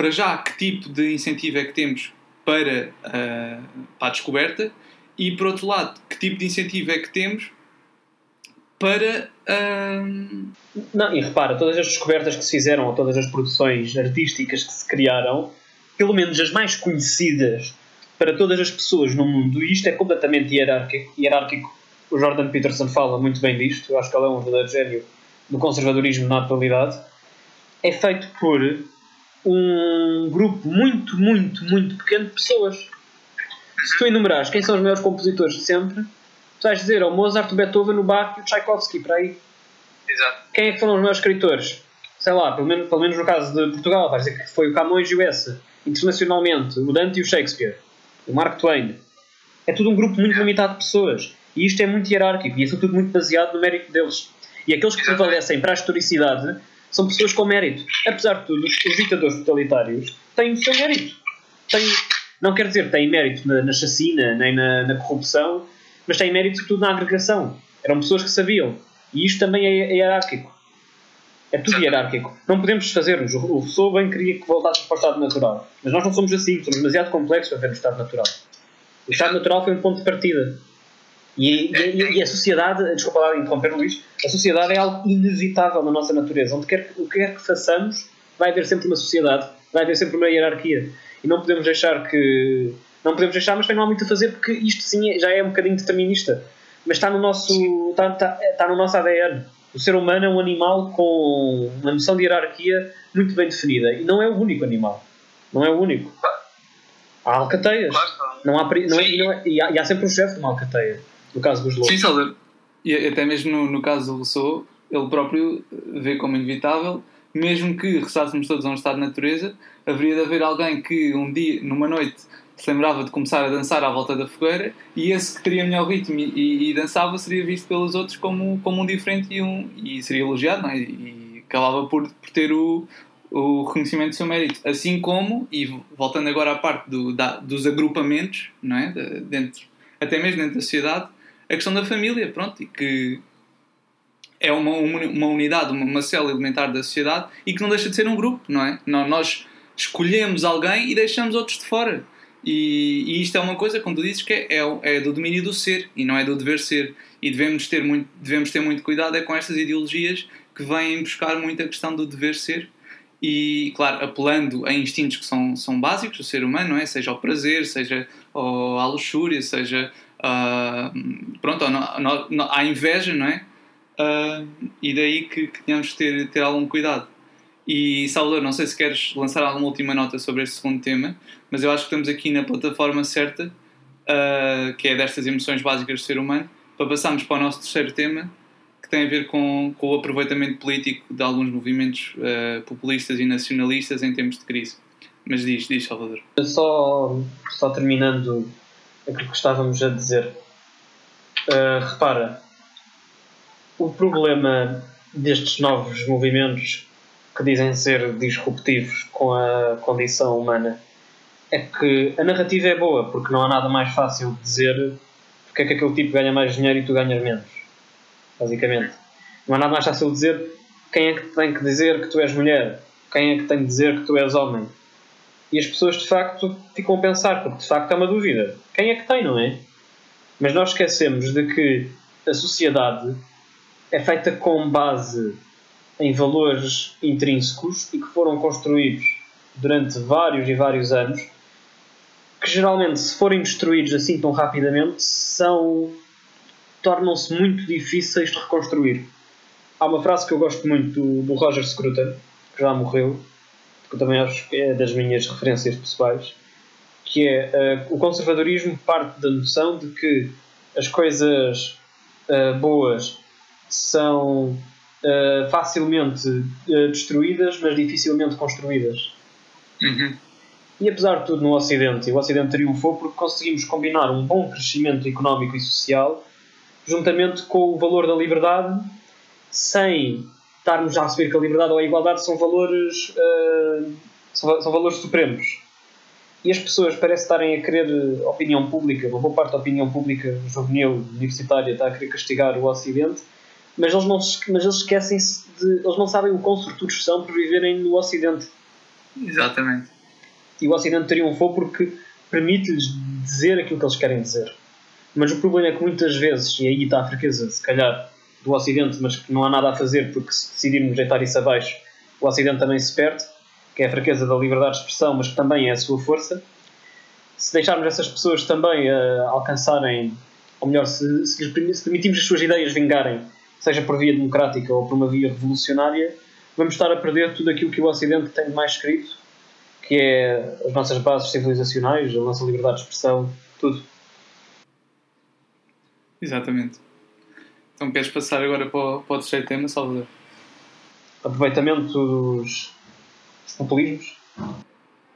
para já que tipo de incentivo é que temos para, uh, para a descoberta e por outro lado, que tipo de incentivo é que temos para. Uh... Não, e repara, todas as descobertas que se fizeram, ou todas as produções artísticas que se criaram, pelo menos as mais conhecidas para todas as pessoas no mundo, e isto é completamente hierárquico, hierárquico. O Jordan Peterson fala muito bem disto, eu acho que ele é um verdadeiro gênio do conservadorismo na atualidade, é feito por um grupo muito, muito, muito pequeno de pessoas. Se tu enumerares quem são os maiores compositores de sempre, tu vais dizer o Mozart, o Beethoven, o Bach e o Tchaikovsky, para aí. Exato. Quem é que foram os maiores escritores? Sei lá, pelo menos, pelo menos no caso de Portugal, vais dizer que foi o Camões e o Essa. Internacionalmente, o Dante e o Shakespeare. O Mark Twain. É tudo um grupo muito limitado de pessoas. E isto é muito hierárquico e é tudo muito baseado no mérito deles. E aqueles que prevalecem para a historicidade são pessoas com mérito. Apesar de tudo, os ditadores totalitários têm o seu mérito. Têm, não quer dizer que têm mérito na, na chacina, nem na, na, corrupção, mas têm mérito sobretudo na agregação. Eram pessoas que sabiam. E isto também é, é hierárquico. É tudo hierárquico. Não podemos desfazer-nos. O Rousseau bem queria que voltássemos para o estado natural. Mas nós não somos assim. Somos demasiado complexos para ver no estado natural. O estado natural foi um ponto de partida. E, e, e, a sociedade, desculpa lá interromper Luís, a sociedade é algo inevitável na nossa natureza. Onde quer, o que quer que façamos, vai haver sempre uma sociedade, vai haver sempre uma hierarquia. E não podemos deixar que. Não podemos deixar, mas não há muito a fazer porque isto sim é, já é um bocadinho determinista. Mas está no nosso, está, está, está no nosso ADN. O ser humano é um animal com uma noção de hierarquia muito bem definida. E não é o único animal. Não é o único. Há alcateias. Não há, não é, não é, e, há, e há sempre um chefe de uma alcateia no caso dos lobos. Sim, Salvador. E até mesmo no, no caso do Rousseau, ele próprio vê como inevitável, mesmo que restássemos todos a um estado de natureza, haveria de haver alguém que um dia, numa noite, se lembrava de começar a dançar à volta da fogueira e esse que teria melhor ritmo e, e, dançava seria visto pelos outros como, como um diferente e, um, e seria elogiado, é? E acabava por, por ter o, o reconhecimento do seu mérito. Assim como, e voltando agora à parte do, da, dos agrupamentos, não é? De, dentro, até mesmo dentro da sociedade, a questão da família, pronto, e que é uma, uma unidade, uma, uma célula elementar da sociedade e que não deixa de ser um grupo, não é? Nós escolhemos alguém e deixamos outros de fora. E, e isto é uma coisa, como tu dizes, que é, é, é, do domínio do ser e não é do dever ser. E devemos ter muito, devemos ter muito cuidado é com estas ideologias que vêm buscar muito a questão do dever ser e, claro, apelando a instintos que são, são básicos do ser humano, não é? Seja ao prazer, seja ao, à luxúria, seja uh, pronto, à inveja, não é? Uh, e daí que, que que ter, ter algum cuidado. E Salvador, não sei se queres lançar alguma última nota sobre este segundo tema, mas eu acho que estamos aqui na plataforma certa, uh, que é destas emoções básicas do ser humano, para passarmos para o nosso terceiro tema, que tem a ver com, com o aproveitamento político de alguns movimentos uh, populistas e nacionalistas em tempos de crise. Mas diz, diz Salvador. Só, só terminando aquilo que estávamos a dizer. Uh, repara, o problema destes novos movimentos que dizem ser disruptivos com a condição humana é que a narrativa é boa, porque não há nada mais fácil de dizer porque é que aquele tipo ganha mais dinheiro e tu ganhas menos. Basicamente. Não há nada mais fácil de dizer quem é que tem que dizer que tu és mulher, quem é que tem que dizer que tu és homem. E as pessoas de facto ficam a pensar, porque de facto é uma dúvida. Quem é que tem, não é? Mas nós esquecemos de que a sociedade é feita com base em valores intrínsecos e que foram construídos durante vários e vários anos, que geralmente, se forem destruídos assim tão rapidamente, são tornam-se muito difíceis de reconstruir. Há uma frase que eu gosto muito do, do Roger Scruton, que já morreu, que também acho que é das minhas referências pessoais, que é uh, o conservadorismo parte da noção de que as coisas uh, boas são uh, facilmente destruídas, mas dificilmente construídas. Uhum. E apesar de tudo, no Ocidente, o Ocidente triunfou porque conseguimos combinar um bom crescimento económico e social juntamente com o valor da liberdade, sem estarmos a assumir que a liberdade ou a igualdade são valores, uh, são, são, valores supremos. E as pessoas parecem estarem a querer opinião pública, uma boa parte da opinião pública juvenil, universitária, está a querer castigar o Ocidente, mas eles, não, mas eles esquecem-se de. Eles não sabem o quão sortudos são por viverem no Ocidente. Exatamente. E o Ocidente triunfou porque permite-lhes dizer aquilo que eles querem dizer. Mas o problema é que muitas vezes, e aí está a fraqueza, se calhar, do Ocidente, mas que não há nada a fazer porque se decidirmos deitar isso abaixo, o Ocidente também se perde, que é a fraqueza da liberdade de expressão, mas que também é a sua força. Se deixarmos essas pessoas também uh, alcançarem, ou melhor, se, se, se permitirmos as suas ideias vingarem, seja por via democrática ou por uma via revolucionária, vamos estar a perder tudo aquilo que o Ocidente tem de mais escrito, que é as nossas bases civilizacionais, a nossa liberdade de expressão, tudo. Exatamente. Então queres passar agora para o, para o terceiro tema, Salvador? Aproveitamento dos, dos populismos?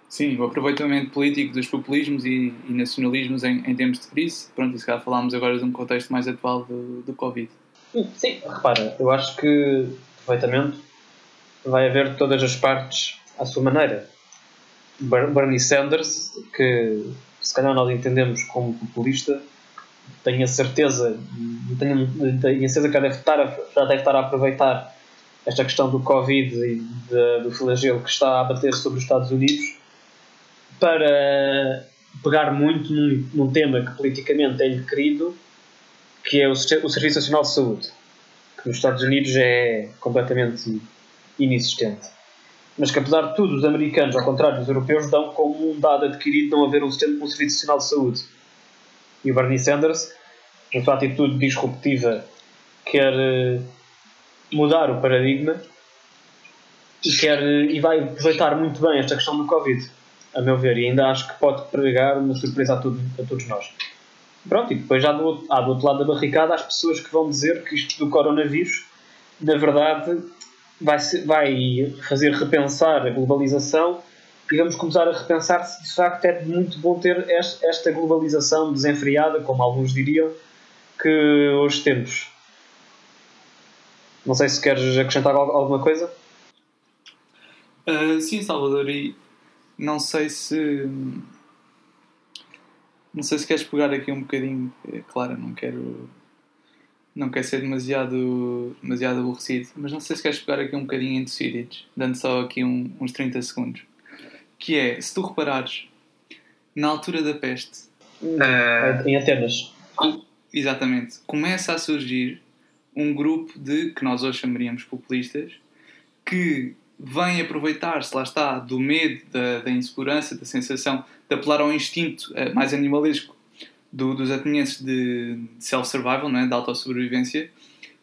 Sim, o aproveitamento político dos populismos e, e nacionalismos em, em, tempos de crise. Pronto, e se calhar falámos agora de um contexto mais atual do, do Covid. Sim, repara, eu acho que aproveitamento vai haver de todas as partes à sua maneira. Bernie Sanders, que se calhar nós entendemos como populista, tenho a certeza, tenho, tenho a certeza que já deve, estar a, já deve estar a aproveitar esta questão do Covid e de, do flagelo que está a bater sobre os Estados Unidos para pegar muito num, num tema que politicamente é-lhe querido, que é o, o Serviço Nacional de Saúde, que nos Estados Unidos é completamente inexistente. Mas que, apesar de tudo, os americanos, ao contrário dos europeus, dão como um dado adquirido não haver um, um Serviço Nacional de Saúde e o Bernie Sanders, na sua atitude disruptiva, quer eh, mudar o paradigma e, quer, eh, e vai aproveitar muito bem esta questão do Covid, a meu ver, e ainda acho que pode pregar uma surpresa a, tudo, a todos nós. Pronto, e depois já do, há do outro lado da barricada as pessoas que vão dizer que isto do coronavírus, na verdade, vai, vai fazer repensar a globalização e vamos começar a repensar se de facto é muito bom ter esta globalização desenfreada, como alguns diriam, que hoje temos. Não sei se queres acrescentar alguma coisa. Uh, sim, Salvador, e não sei se. Não sei se queres pegar aqui um bocadinho. É claro, não quero. Não quero ser demasiado, demasiado aborrecido, mas não sei se queres pegar aqui um bocadinho em Thucydides, dando só aqui um, uns 30 segundos que é, se tu reparares, na altura da peste... Uh, em Atenas. Exatamente. Começa a surgir um grupo de, que nós hoje chamaríamos populistas, que vem aproveitar-se, lá está, do medo, da, da, insegurança, da sensação de apelar ao instinto uh, mais animalesco do, dos atenienses de, de self-survival, não é? de autossobrevivência,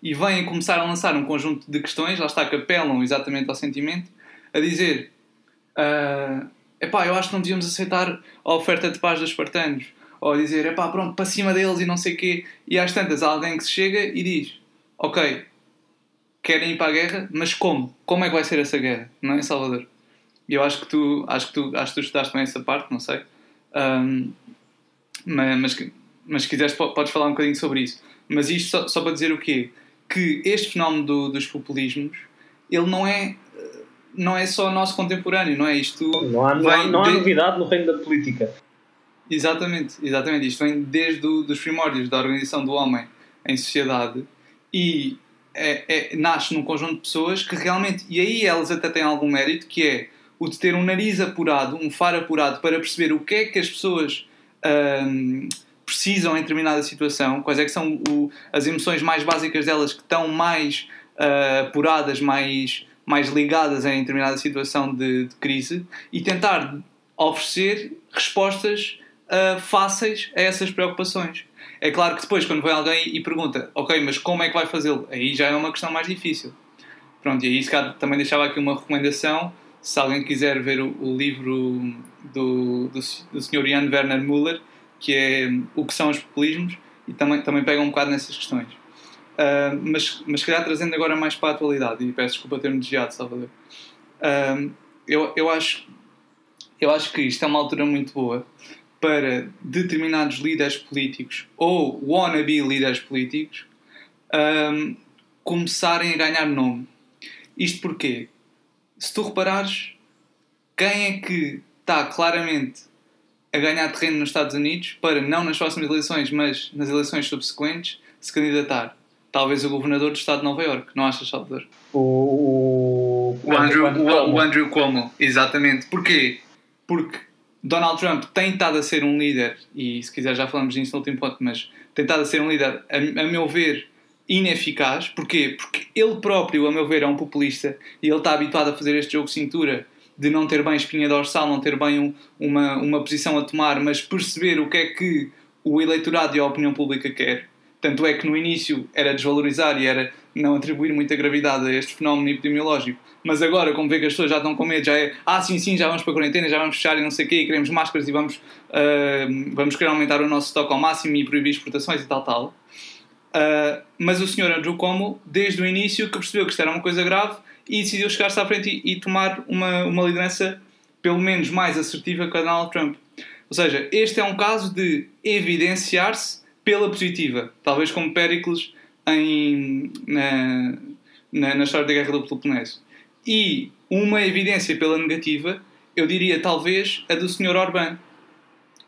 e vêm começar a lançar um conjunto de questões, lá está, que apelam exatamente ao sentimento, a dizer Uh, epá, eu acho que não devíamos aceitar a oferta de paz dos espartanos. Ou dizer, epá, pronto, para cima deles e não sei o quê. E às tantas há alguém que se chega e diz, ok, querem ir para a guerra, mas como? Como é que vai ser essa guerra? Não é, Salvador? E eu acho que tu, acho que tu, acho que tu estudaste bem essa parte, não sei. Um, mas, mas, mas se quiseres podes falar um bocadinho sobre isso. Mas isto só, só para dizer o quê? Que este fenómeno do, dos populismos, ele não é não é só nosso contemporâneo, não é? Isto não há, não há, não há de... novidade no reino da política. Exatamente, exatamente. Isto vem desde os primórdios da organização do homem em sociedade e é, é, nasce num conjunto de pessoas que realmente, e aí elas até têm algum mérito, que é o de ter um nariz apurado, um faro apurado para perceber o que é que as pessoas hum, precisam em determinada situação, quais é que são o, as emoções mais básicas delas que estão mais uh, apuradas, mais mais ligadas em determinada situação de, de crise e tentar oferecer respostas uh, fáceis a essas preocupações. É claro que depois, quando vem alguém e pergunta, ok, mas como é que vai fazê-lo? Aí já é uma questão mais difícil. Pronto, e aí também deixava aqui uma recomendação, se alguém quiser ver o, o livro do, do, do Sr. Jan Werner Müller, que é O que são os populismos, e também, também pega um bocado nessas questões. Uh, mas, mas se calhar trazendo agora mais para a atualidade, e peço desculpa ter-me desviado, Salvador. Uh, eu, eu, acho, eu acho que isto é uma altura muito boa para determinados líderes políticos ou wannabe líderes políticos um, começarem a ganhar nome. Isto porque, se tu reparares, quem é que está claramente a ganhar terreno nos Estados Unidos para, não nas próximas eleições, mas nas eleições subsequentes, se candidatar? Talvez o governador do estado de Nova York, não achas, Salvador? O, o, Andrew, Andrew o, o, Andrew Cuomo, exatamente. Porquê? Porque Donald Trump tem estado a ser um líder, e se quiser já falamos disso no último ponto, mas tem estado a ser um líder, a, a meu ver, ineficaz. Porquê? Porque ele próprio, a meu ver, é um populista e ele está habituado a fazer este jogo de cintura de não ter bem espinha dorsal, não ter bem um, uma, uma posição a tomar, mas perceber o que é que o eleitorado e a opinião pública quer. Tanto é que no início era desvalorizar e era não atribuir muita gravidade a este fenómeno epidemiológico. Mas agora, como vê que as pessoas já estão com medo, já é ah, sim, sim, já vamos para a quarentena, já vamos fechar e não sei o quê, e queremos máscaras e vamos, uh, vamos querer aumentar o nosso estoque ao máximo e proibir exportações e tal, tal. Uh, mas o senhor Andrew Cuomo, desde o início, que percebeu que isto era uma coisa grave e decidiu chegar-se à frente e, e, tomar uma, uma liderança pelo menos mais assertiva que a Donald Trump. Ou seja, este é um caso de evidenciar-se pela positiva, talvez como Péricles em, na, na, na, história da Guerra do Peloponeso. E uma evidência pela negativa, eu diria talvez a do Sr. Orbán,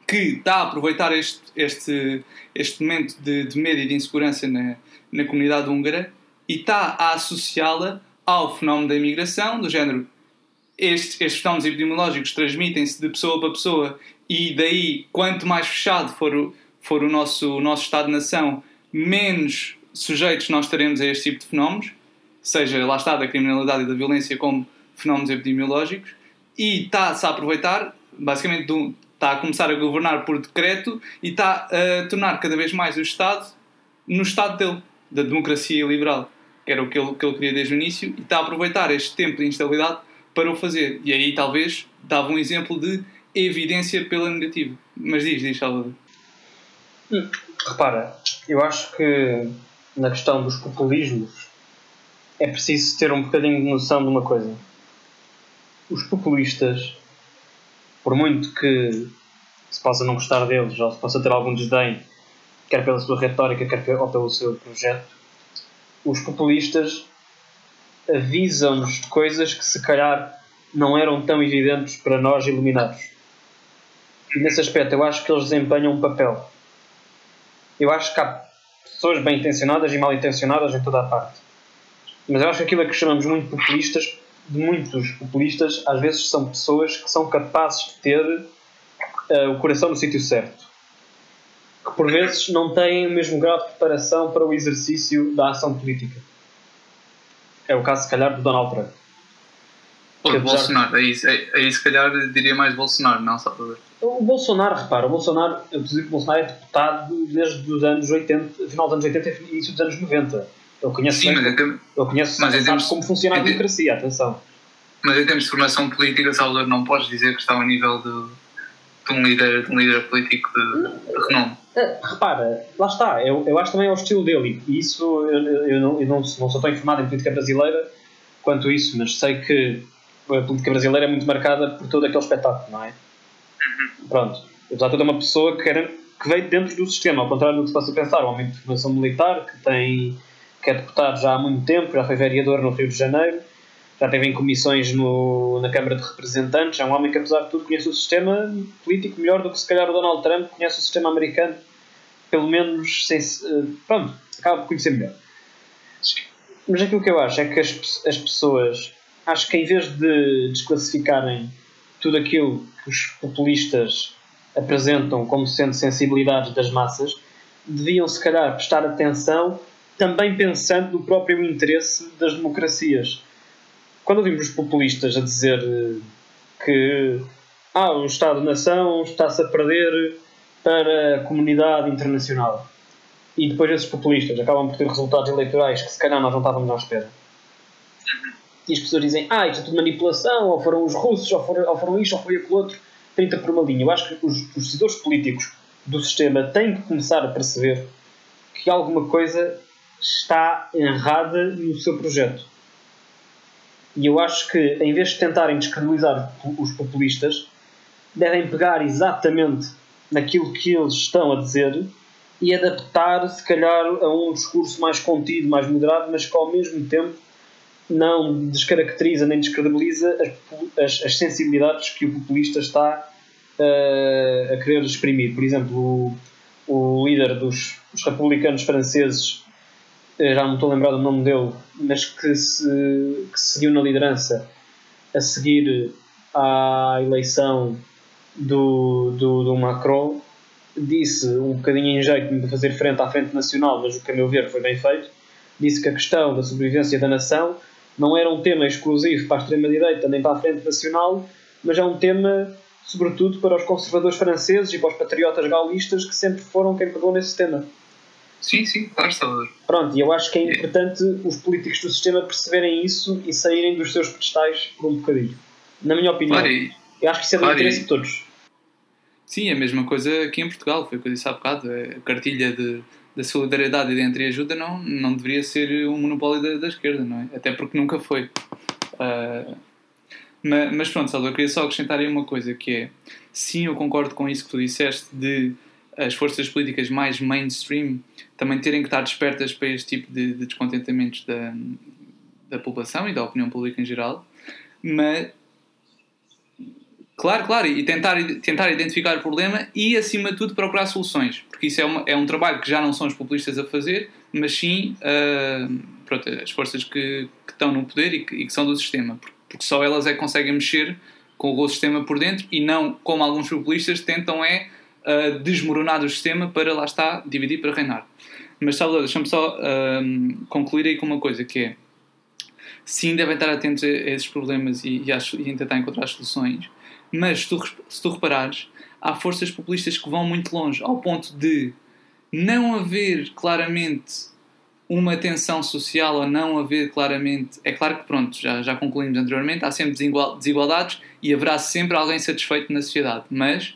que está a aproveitar este, este, este momento de, de medo e de insegurança na, na comunidade húngara e está a associá-la ao fenómeno da imigração, do género estes, estes fenómenos epidemiológicos transmitem-se de pessoa para pessoa e daí, quanto mais fechado for o, for o nosso, o nosso Estado-nação, menos sujeitos nós estaremos a este tipo de fenómenos, seja lá está da criminalidade e da violência como fenómenos epidemiológicos, e está-se a aproveitar, basicamente, do, está a começar a governar por decreto e está a tornar cada vez mais o Estado no Estado dele, da democracia liberal, que era o que ele, que ele queria desde o início, e está a aproveitar este tempo de instabilidade para o fazer. E aí talvez dava um exemplo de evidência pela negativa. Mas diz, diz, Salvador. Hum, repara, eu acho que na questão dos populismos é preciso ter um bocadinho de noção de uma coisa. Os populistas por muito que se possa não gostar deles ou se possa ter algum desdém, quer pela sua retórica, quer ou pelo seu projeto, os populistas avisam-nos de coisas que se calhar não eram tão evidentes para nós iluminados. E nesse aspecto eu acho que eles desempenham um papel. Eu acho que há pessoas bem intencionadas e mal intencionadas em toda a parte. Mas eu acho que aquilo a que chamamos muito populistas de muitos populistas, às vezes são pessoas que são capazes de ter uh, o coração no sítio certo. Que por vezes não têm o mesmo grau de preparação para o exercício da ação política. É o caso, se calhar, do Donald Trump. Ou do Bolsonaro, aí, aí, aí se calhar diria mais Bolsonaro, não só para ver. O Bolsonaro, repara, o Bolsonaro, eu dizer que o Bolsonaro é deputado desde os anos 80, final dos anos 80 e início dos anos 90 eu conheço Sim, bem, mas eu conheço mas sabe termos, como funciona a democracia, atenção. Mas em termos de formação política, Salvador, não podes dizer que está ao nível de, de, um, líder, de um líder político de, de renome. Eh, repara, lá está, eu, eu acho também é o estilo dele e isso eu, eu, não, eu não, não sou tão informado em política brasileira quanto isso, mas sei que a política brasileira é muito marcada por todo aquele espetáculo, não é? Uhum. Pronto. Apesar de ter uma pessoa que, era, que veio dentro do sistema, ao contrário do que se possa pensar, um homem de formação militar que tem que é deputado já há muito tempo, já foi vereador no Rio de Janeiro, já teve em comissões no, na Câmara de Representantes. É um homem que, apesar de tudo, conhece o sistema político melhor do que se calhar o Donald Trump conhece o sistema americano, pelo menos, sem, eh, pronto, acaba por conhecer melhor. Mas aquilo que eu acho é que as, as pessoas, acho que em vez de desclassificarem tudo aquilo que os populistas apresentam como sendo sensibilidades das massas, deviam se calhar prestar atenção também pensando no próprio interesse das democracias. Quando ouvimos os populistas a dizer eh, que ah, o Estado-nação está-se a perder para a comunidade internacional e depois esses populistas acabam por ter resultados eleitorais que se calhar nós não estávamos à espera. E as pessoas dizem, ah, isto é tudo manipulação, ou foram os russos, ou foram, ou foram isto, ou foi aquele outro, 30 por uma linha. Eu acho que os, os decisores políticos do sistema têm que começar a perceber que alguma coisa está errada no seu projeto. E eu acho que, em vez de tentarem descredibilizar os populistas, devem pegar exatamente naquilo que eles estão a dizer e adaptar, se calhar, a um discurso mais contido, mais moderado, mas que ao mesmo tempo não descaracteriza nem descredibiliza as, as, as sensibilidades que o populista está uh, a querer exprimir. Por exemplo, o, o líder dos, republicanos franceses já não estou a lembrar do nome dele, mas que, se, que seguiu na liderança a seguir à eleição do, do, do Macron, disse um bocadinho em jeito de fazer frente à Frente Nacional, mas o que a meu ver foi bem feito, disse que a questão da sobrevivência da nação não era um tema exclusivo para a extrema-direita nem para a Frente Nacional, mas é um tema, sobretudo, para os conservadores franceses e para os patriotas gaulistas que sempre foram quem pegou nesse tema. Sim, sim, claro, Salvador. Pronto, e eu acho que é importante os políticos do sistema perceberem isso e saírem dos seus pedestais por um bocadinho. Na minha opinião. Claro. Eu acho que isso é do claro, interesse de todos. Sim, é a mesma coisa aqui em Portugal, foi o que eu disse há bocado. A cartilha de, da solidariedade e da entreajuda não, não deveria ser um monopólio da, da esquerda, não é? Até porque nunca foi. Uh, mas, mas pronto, Salvador, queria só acrescentar aí uma coisa que é, sim, eu concordo com isso que tu disseste de as forças políticas mais mainstream também terem que estar despertas para este tipo de, de descontentamentos da, da população e da opinião pública em geral, mas Claro, claro, e tentar, tentar identificar o problema e, acima de tudo, procurar soluções, porque isso é, uma, é um trabalho que já não são os populistas a fazer, mas sim uh, pronto, as forças que, que, estão no poder e que, e que, são do sistema, porque só elas é que conseguem mexer com o sistema por dentro e não como alguns populistas tentam é uh, desmoronar o sistema para, lá está, dividir para reinar. Mas, Salvador, deixa-me só uh, concluir aí com uma coisa, que é, sim, devem estar atentos a, esses problemas e, e, a, e tentar encontrar soluções, mas se tu, se tu reparares, há forças populistas que vão muito longe, ao ponto de não haver claramente uma tensão social ou não haver claramente. É claro que, pronto, já, já concluímos anteriormente, há sempre desigualdades e haverá sempre alguém satisfeito na sociedade, mas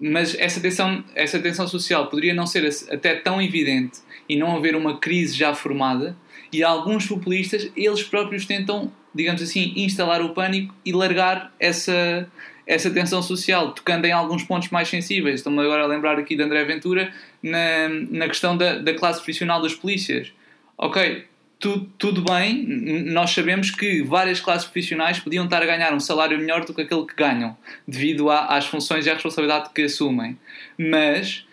mas essa tensão, essa tensão social poderia não ser até tão evidente e não haver uma crise já formada e alguns populistas, eles próprios tentam, digamos assim, instalar o pânico e largar essa, essa tensão social, tocando em alguns pontos mais sensíveis. Estou-me agora a lembrar aqui de André Ventura na, na questão da, da classe profissional das polícias. Ok, tudo, tudo bem, nós sabemos que várias classes profissionais podiam estar a ganhar um salário melhor do que aquele que ganham, devido a, às funções e à responsabilidade que assumem. Mas,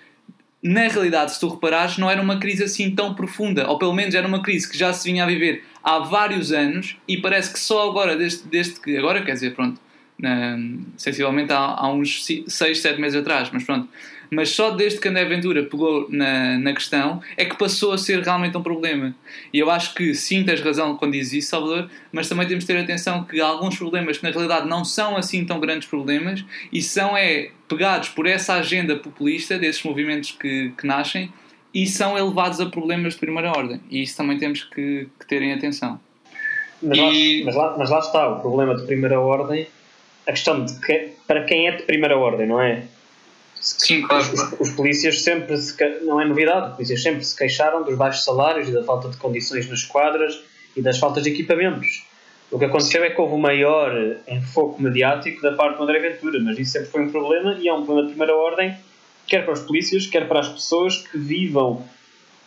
na realidade, se tu reparares, não era uma crise assim tão profunda, ou pelo menos era uma crise que já se vinha a viver há vários anos e parece que só agora, desde, desde que. Agora, quer dizer, pronto, na, sensivelmente há, há uns 6, 7 meses atrás, mas pronto mas só desde que André Ventura pegou na, na questão é que passou a ser realmente um problema. E eu acho que sim, tens razão quando dizes isso, Salvador, mas também temos de ter atenção que há alguns problemas que na realidade não são assim tão grandes problemas e são é pegados por essa agenda populista desses movimentos que, que nascem e são elevados a problemas de primeira ordem. E isso também temos que, que terem atenção. Mas, e... lá, mas, lá, mas lá está o problema de primeira ordem, a questão de que, para quem é de primeira ordem, não é? Sim, claro. Os, os, polícias sempre, se, não é novidade, os polícias sempre se queixaram dos baixos salários e da falta de condições nas quadras e das faltas de equipamentos. O que aconteceu é que houve um maior enfoque mediático da parte do André Ventura, mas isso sempre foi um problema e é um problema de primeira ordem, quer para os polícias, quer para as pessoas que vivam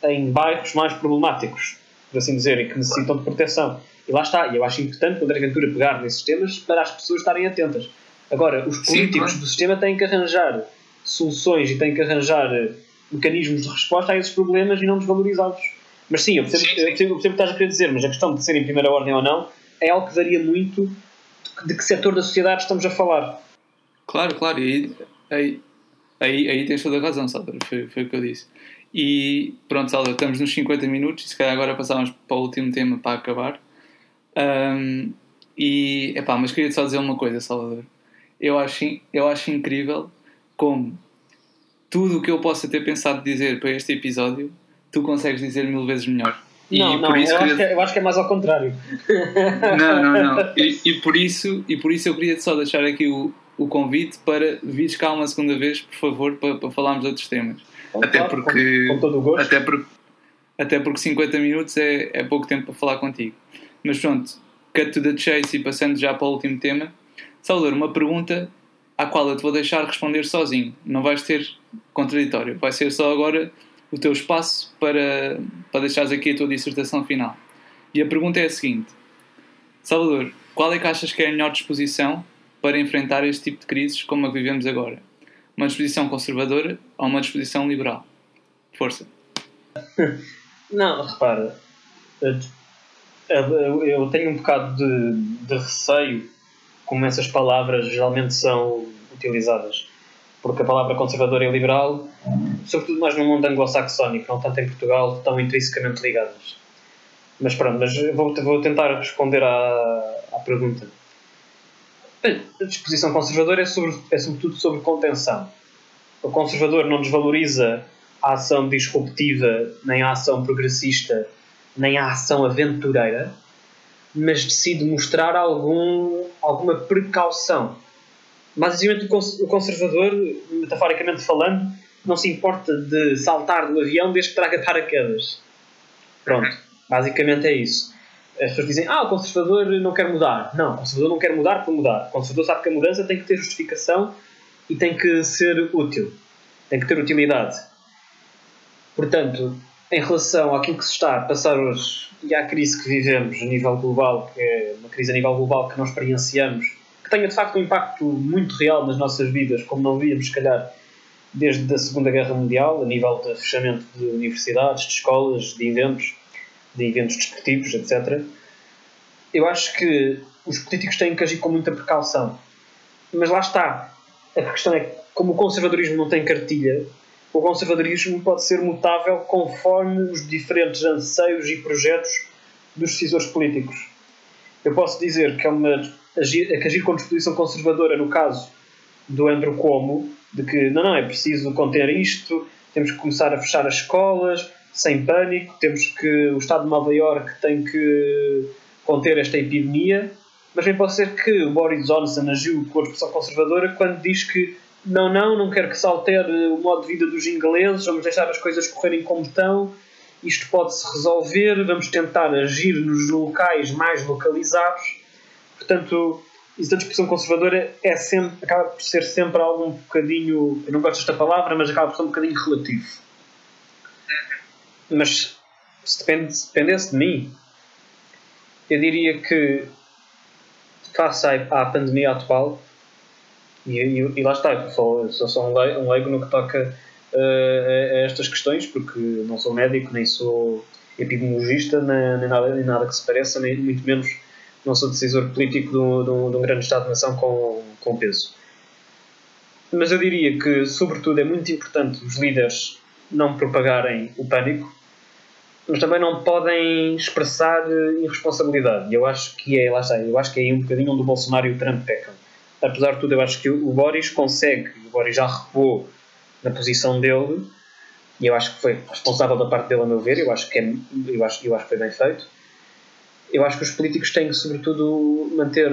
em bairros mais problemáticos, por assim dizer, e que necessitam de proteção. E lá está, e eu acho importante o André Ventura pegar nesses temas para as pessoas estarem atentas. Agora, os políticos Sim, do sistema têm que arranjar soluções e tem que arranjar eh, mecanismos de resposta a esses problemas e não desvalorizá-los. Mas sim, eu percebo, sim, sim. Eu percebo, eu percebo o que estás a querer dizer, mas a questão de ser em primeira ordem ou não é algo que varia muito de, que setor da sociedade estamos a falar. Claro, claro, e aí, aí, aí tens toda a razão, Salvador, foi, foi o que eu disse. E pronto, Salvador, estamos nos 50 minutos, se calhar agora passávamos para o último tema para acabar. Um, e, epá, mas queria só dizer uma coisa, Salvador. Eu acho, eu acho incrível como tudo o que eu possa ter pensado dizer para este episódio, tu consegues dizer mil vezes melhor. E não, não, eu, queria... acho é, eu, acho que é, mais ao contrário. Não, não, não. E, e, por, isso, e por isso eu queria só deixar aqui o, o convite para vires cá uma segunda vez, por favor, para, para falarmos de outros temas. até porque. Com, com, todo o gosto. Até porque, até porque 50 minutos é, é pouco tempo para falar contigo. Mas pronto, cut to the chase e passando já para o último tema. Salvador, uma pergunta à qual eu te vou deixar responder sozinho. Não vais ter contraditório. Vai ser só agora o teu espaço para, para deixares aqui a tua dissertação final. E a pergunta é a seguinte: Salvador, qual é que achas que é a melhor disposição para enfrentar este tipo de crises como a que vivemos agora? Uma disposição conservadora ou uma disposição liberal? Força. Não, repara, eu tenho um bocado de, de receio como essas palavras geralmente são utilizadas. Porque a palavra conservador e liberal, sobretudo mais no mundo anglo-saxónico, não tanto em Portugal, estão intrinsecamente ligadas. Mas pronto, mas vou, vou tentar responder à, à pergunta. A disposição conservadora é, sobre, é sobretudo sobre contenção. O conservador não desvaloriza a ação disruptiva, nem a ação progressista, nem a ação aventureira, mas decide mostrar algum, alguma precaução. Basicamente, o conservador, metaforicamente falando, não se importa de saltar do avião desde que traga paraquedas. Pronto, basicamente é isso. As pessoas dizem, ah, o conservador não quer mudar. Não, o conservador não quer mudar por mudar. O conservador sabe que a mudança tem que ter justificação e tem que ser útil. Tem que ter utilidade. Portanto, em relação àquilo que se está a passar hoje e à crise que vivemos a nível global, que é uma crise a nível global que não experienciamos, que tenha de facto um impacto muito real nas nossas vidas, como não víamos, se calhar, desde a Segunda Guerra Mundial, a nível de fechamento de universidades, de escolas, de eventos, de eventos desportivos, etc. Eu acho que os políticos têm que agir com muita precaução. Mas lá está. A questão é que, como o conservadorismo não tem cartilha, o conservadorismo pode ser mutável conforme os diferentes anseios e projetos dos decisores políticos. Eu posso dizer que é uma agir, que agir com disposição conservadora no caso do Andrew Cuomo, de que não, não, é preciso conter isto, temos que começar a fechar as escolas sem pânico, temos que o Estado de Nova Iorque tem que conter esta epidemia, mas bem pode ser que o Boris Johnson agiu com a disposição conservadora quando diz que não, não, não quero que se altere o modo de vida dos ingleses, vamos deixar as coisas correrem como estão, isto pode-se resolver, vamos tentar agir nos locais mais localizados. Portanto, isso da conservadora é sempre, acaba por ser sempre algo um bocadinho, eu não gosto desta palavra, mas acaba por ser um bocadinho relativo. Mas se, depende, se dependesse de mim, eu diria que face à, à pandemia atual, e, e, e lá está, sou, sou só um leigo, um leigo no que toca uh, a, a, estas questões, porque não sou médico, nem sou epidemiologista, nem, nem, nada, nem nada que se pareça, nem muito menos não sou decisor político de um, de um, de um grande Estado-nação com, com peso. Mas eu diria que, sobretudo, é muito importante os líderes não propagarem o pânico, mas também não podem expressar irresponsabilidade. E eu acho que é, lá está, eu acho que é um bocadinho onde o Bolsonaro e o Trump pecam apesar de tudo, eu acho que o Boris consegue, o Boris já recuou na posição dele, e eu acho que foi responsável da parte dele, a meu ver, eu acho que, é, eu acho, eu acho que foi bem feito. Eu acho que os políticos têm que, sobretudo, manter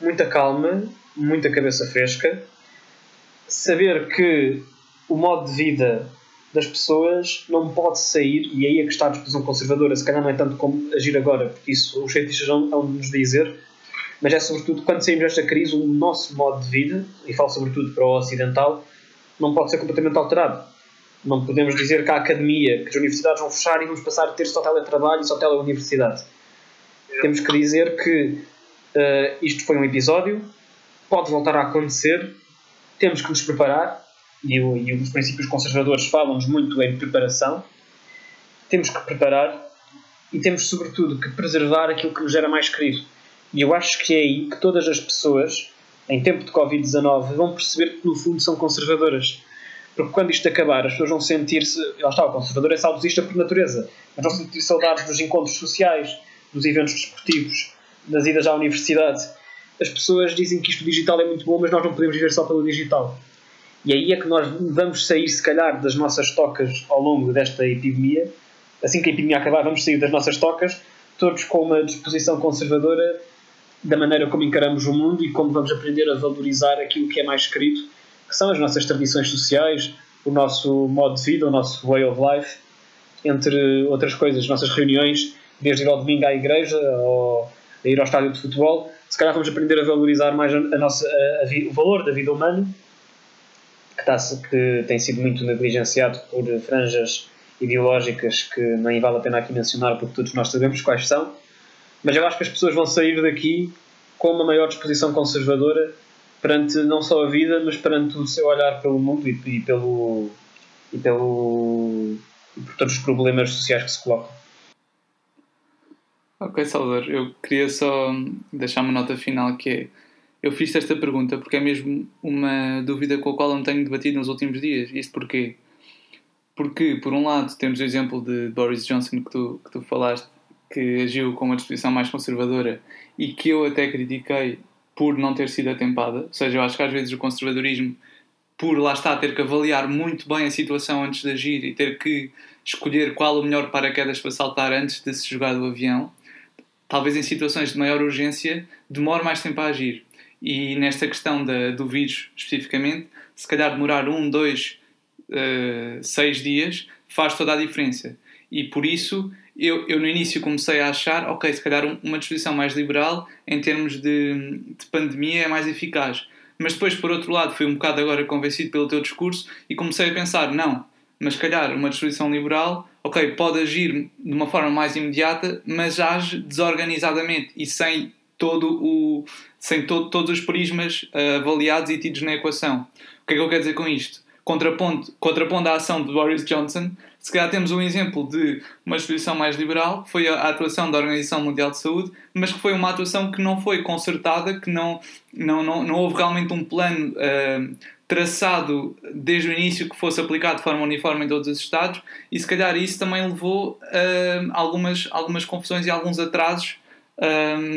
muita calma, muita cabeça fresca, saber que o modo de vida das pessoas não pode sair, e aí é que está a disposição conservadora, se calhar não é tanto como agir agora, porque isso os cientistas vão, vão nos dizer, mas é sobretudo quando saímos desta crise, o nosso modo de vida, e falo sobretudo para o ocidental, não pode ser completamente alterado. Não podemos dizer que a academia, que as universidades vão fechar e vamos passar a ter só teletrabalho e só teleuniversidade. Temos que dizer que uh, isto foi um episódio, pode voltar a acontecer, temos que nos preparar, e, o, e os princípios conservadores falam-nos muito em preparação. Temos que preparar e temos, sobretudo, que preservar aquilo que nos gera mais querido e eu acho que é aí que todas as pessoas, em tempo de Covid-19, vão perceber que no fundo são conservadoras. Porque quando isto acabar, as pessoas vão sentir-se. Lá está, o conservador é saudosista por natureza. Mas vão sentir saudades dos encontros sociais, dos eventos desportivos, das idas à universidade. As pessoas dizem que isto digital é muito bom, mas nós não podemos viver só pelo digital. E aí é que nós vamos sair, se calhar, das nossas tocas ao longo desta epidemia. Assim que a epidemia acabar, vamos sair das nossas tocas, todos com uma disposição conservadora da maneira como encaramos o mundo e como vamos aprender a valorizar aquilo que é mais querido, que são as nossas tradições sociais, o nosso modo de vida, o nosso way of life, entre outras coisas, as nossas reuniões, desde ir ao domingo à igreja ou a ir ao estádio de futebol. Se calhar vamos aprender a valorizar mais a, nossa, a, a, o valor da vida humana, que, está, que tem sido muito negligenciado por franjas ideológicas que nem vale a pena aqui mencionar porque todos nós sabemos quais são mas eu acho que as pessoas vão sair daqui com uma maior disposição conservadora perante não só a vida, mas perante o seu olhar pelo mundo e, e pelo, e pelo e por todos os problemas sociais que se colocam. Ok, Salvador, eu queria só deixar uma nota final que é eu fiz esta pergunta porque é mesmo uma dúvida com a qual eu me tenho debatido nos últimos dias. Isto porquê? Porque, por um lado, temos o exemplo de Boris Johnson que tu, que tu falaste, que agiu com uma disposição mais conservadora e que eu até critiquei por não ter sido atempada. Ou seja, eu acho que às vezes o conservadorismo, por lá está, ter que avaliar muito bem a situação antes de agir e ter que escolher qual o melhor paraquedas para saltar antes de se jogar do avião, talvez em situações de maior urgência demore mais tempo a agir. E nesta questão da, do vírus especificamente, se calhar demorar um, dois, uh, seis dias faz toda a diferença. E por isso eu, eu no início comecei a achar, ok, se calhar uma disposição mais liberal em termos de, de pandemia é mais eficaz. Mas depois, por outro lado, fui um bocado agora convencido pelo teu discurso e comecei a pensar, não, mas calhar uma disposição liberal, ok, pode agir de uma forma mais imediata, mas age desorganizadamente e sem todo o sem todo, todos os prismas uh, avaliados e tidos na equação. O que é que eu quero dizer com isto? Contraponto, contrapondo a ação de Boris Johnson, se calhar temos um exemplo de uma disposição mais liberal, que foi a atuação da Organização Mundial de Saúde, mas que foi uma atuação que não foi concertada, que não, não, não, não houve realmente um plano uh, traçado desde o início que fosse aplicado de forma uniforme em todos os Estados, e se calhar isso também levou a uh, algumas, algumas confusões e alguns atrasos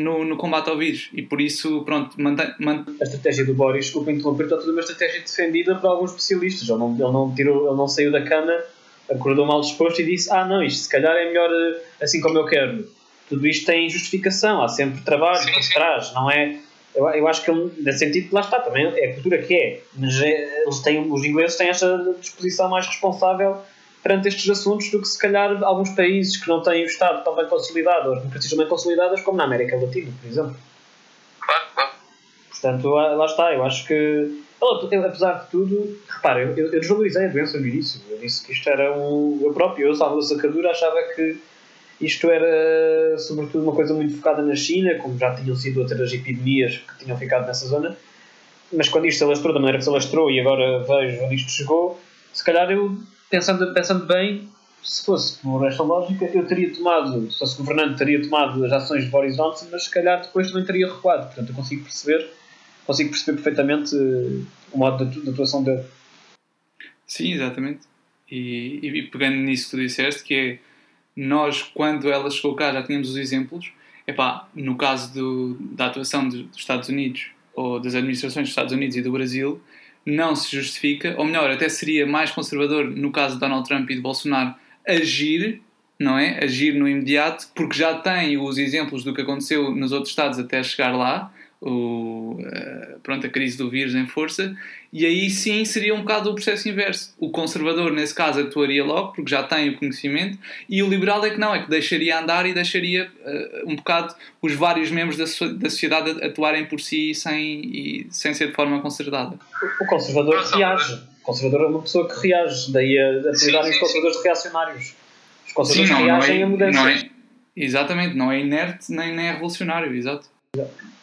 no, no, combate ao vírus e por isso, pronto, mantém. A estratégia do Boris, desculpa interromper, está toda uma estratégia defendida por alguns especialistas. Ele não, ele não, tirou, ele não saiu da cama, acordou mal disposto e disse: Ah, não, isto se calhar é melhor eh, assim como eu quero. Tudo isto tem justificação, há sempre trabalho sim, por trás, não é? Eu, eu acho que ele, nesse sentido, lá está, também é a cultura que é, mas é, eles têm, os ingleses têm esta disposição mais responsável perante estes assuntos do que se calhar alguns países que não têm o Estado tão bem consolidado, ou as democracias tão bem consolidadas, como na América Latina, por exemplo. Claro, claro. Portanto, lá está, eu acho que. Apesar de tudo, repara, eu, eu desvalorizei a doença no início. Eu disse que isto era um. Eu próprio, eu, Salvador Sacadura, achava que isto era, sobretudo, uma coisa muito focada na China, como já tinham sido outras epidemias que tinham ficado nessa zona. Mas quando isto se alastrou da maneira que se alastrou e agora vejo onde isto chegou, se calhar eu pensando, pensando bem, se fosse por esta lógica, eu teria tomado, se fosse governante, teria tomado as ações de Boris Johnson, mas se calhar depois também teria recuado. Portanto, eu consigo perceber, consigo perceber perfeitamente eh, o modo de, de atuação dele. Sim, exatamente. E, e, pegando nisso que tu disseste, que é nós, quando ela chegou cá, já tínhamos os exemplos. Epá, no caso do, da atuação dos Estados Unidos ou das administrações dos Estados Unidos e do Brasil, não se justifica, ou melhor, até seria mais conservador no caso de Donald Trump e de Bolsonaro agir, não é? Agir no imediato, porque já tem os exemplos do que aconteceu nos outros estados até chegar lá, o, uh, pronto, a crise do vírus em força, e aí sim seria um bocado o processo inverso. O conservador, nesse caso, atuaria logo, porque já tem o conhecimento, e o liberal é que não, é que deixaria andar e deixaria uh, um bocado os vários membros da, so da sociedade atuarem por si sem, e, sem ser de forma concertada. O conservador reage. O conservador é uma pessoa que reage, daí a apelidarem os conservadores reacionários. Os conservadores sim, não, reagem não é, a mudanças. Não é, exatamente, não é inerte nem, nem é revolucionário, exato. exato.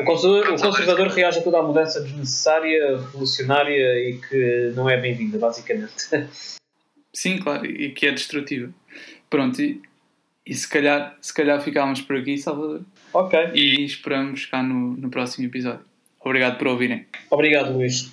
O conservador, o conservador reage a toda a mudança desnecessária, revolucionária e que não é bem-vinda, basicamente. Sim, claro, e que é destrutiva. Pronto, e, e se, calhar, se calhar ficámos por aqui, Salvador. Ok. E esperamos cá no, no próximo episódio. Obrigado por ouvirem. Obrigado, Luís.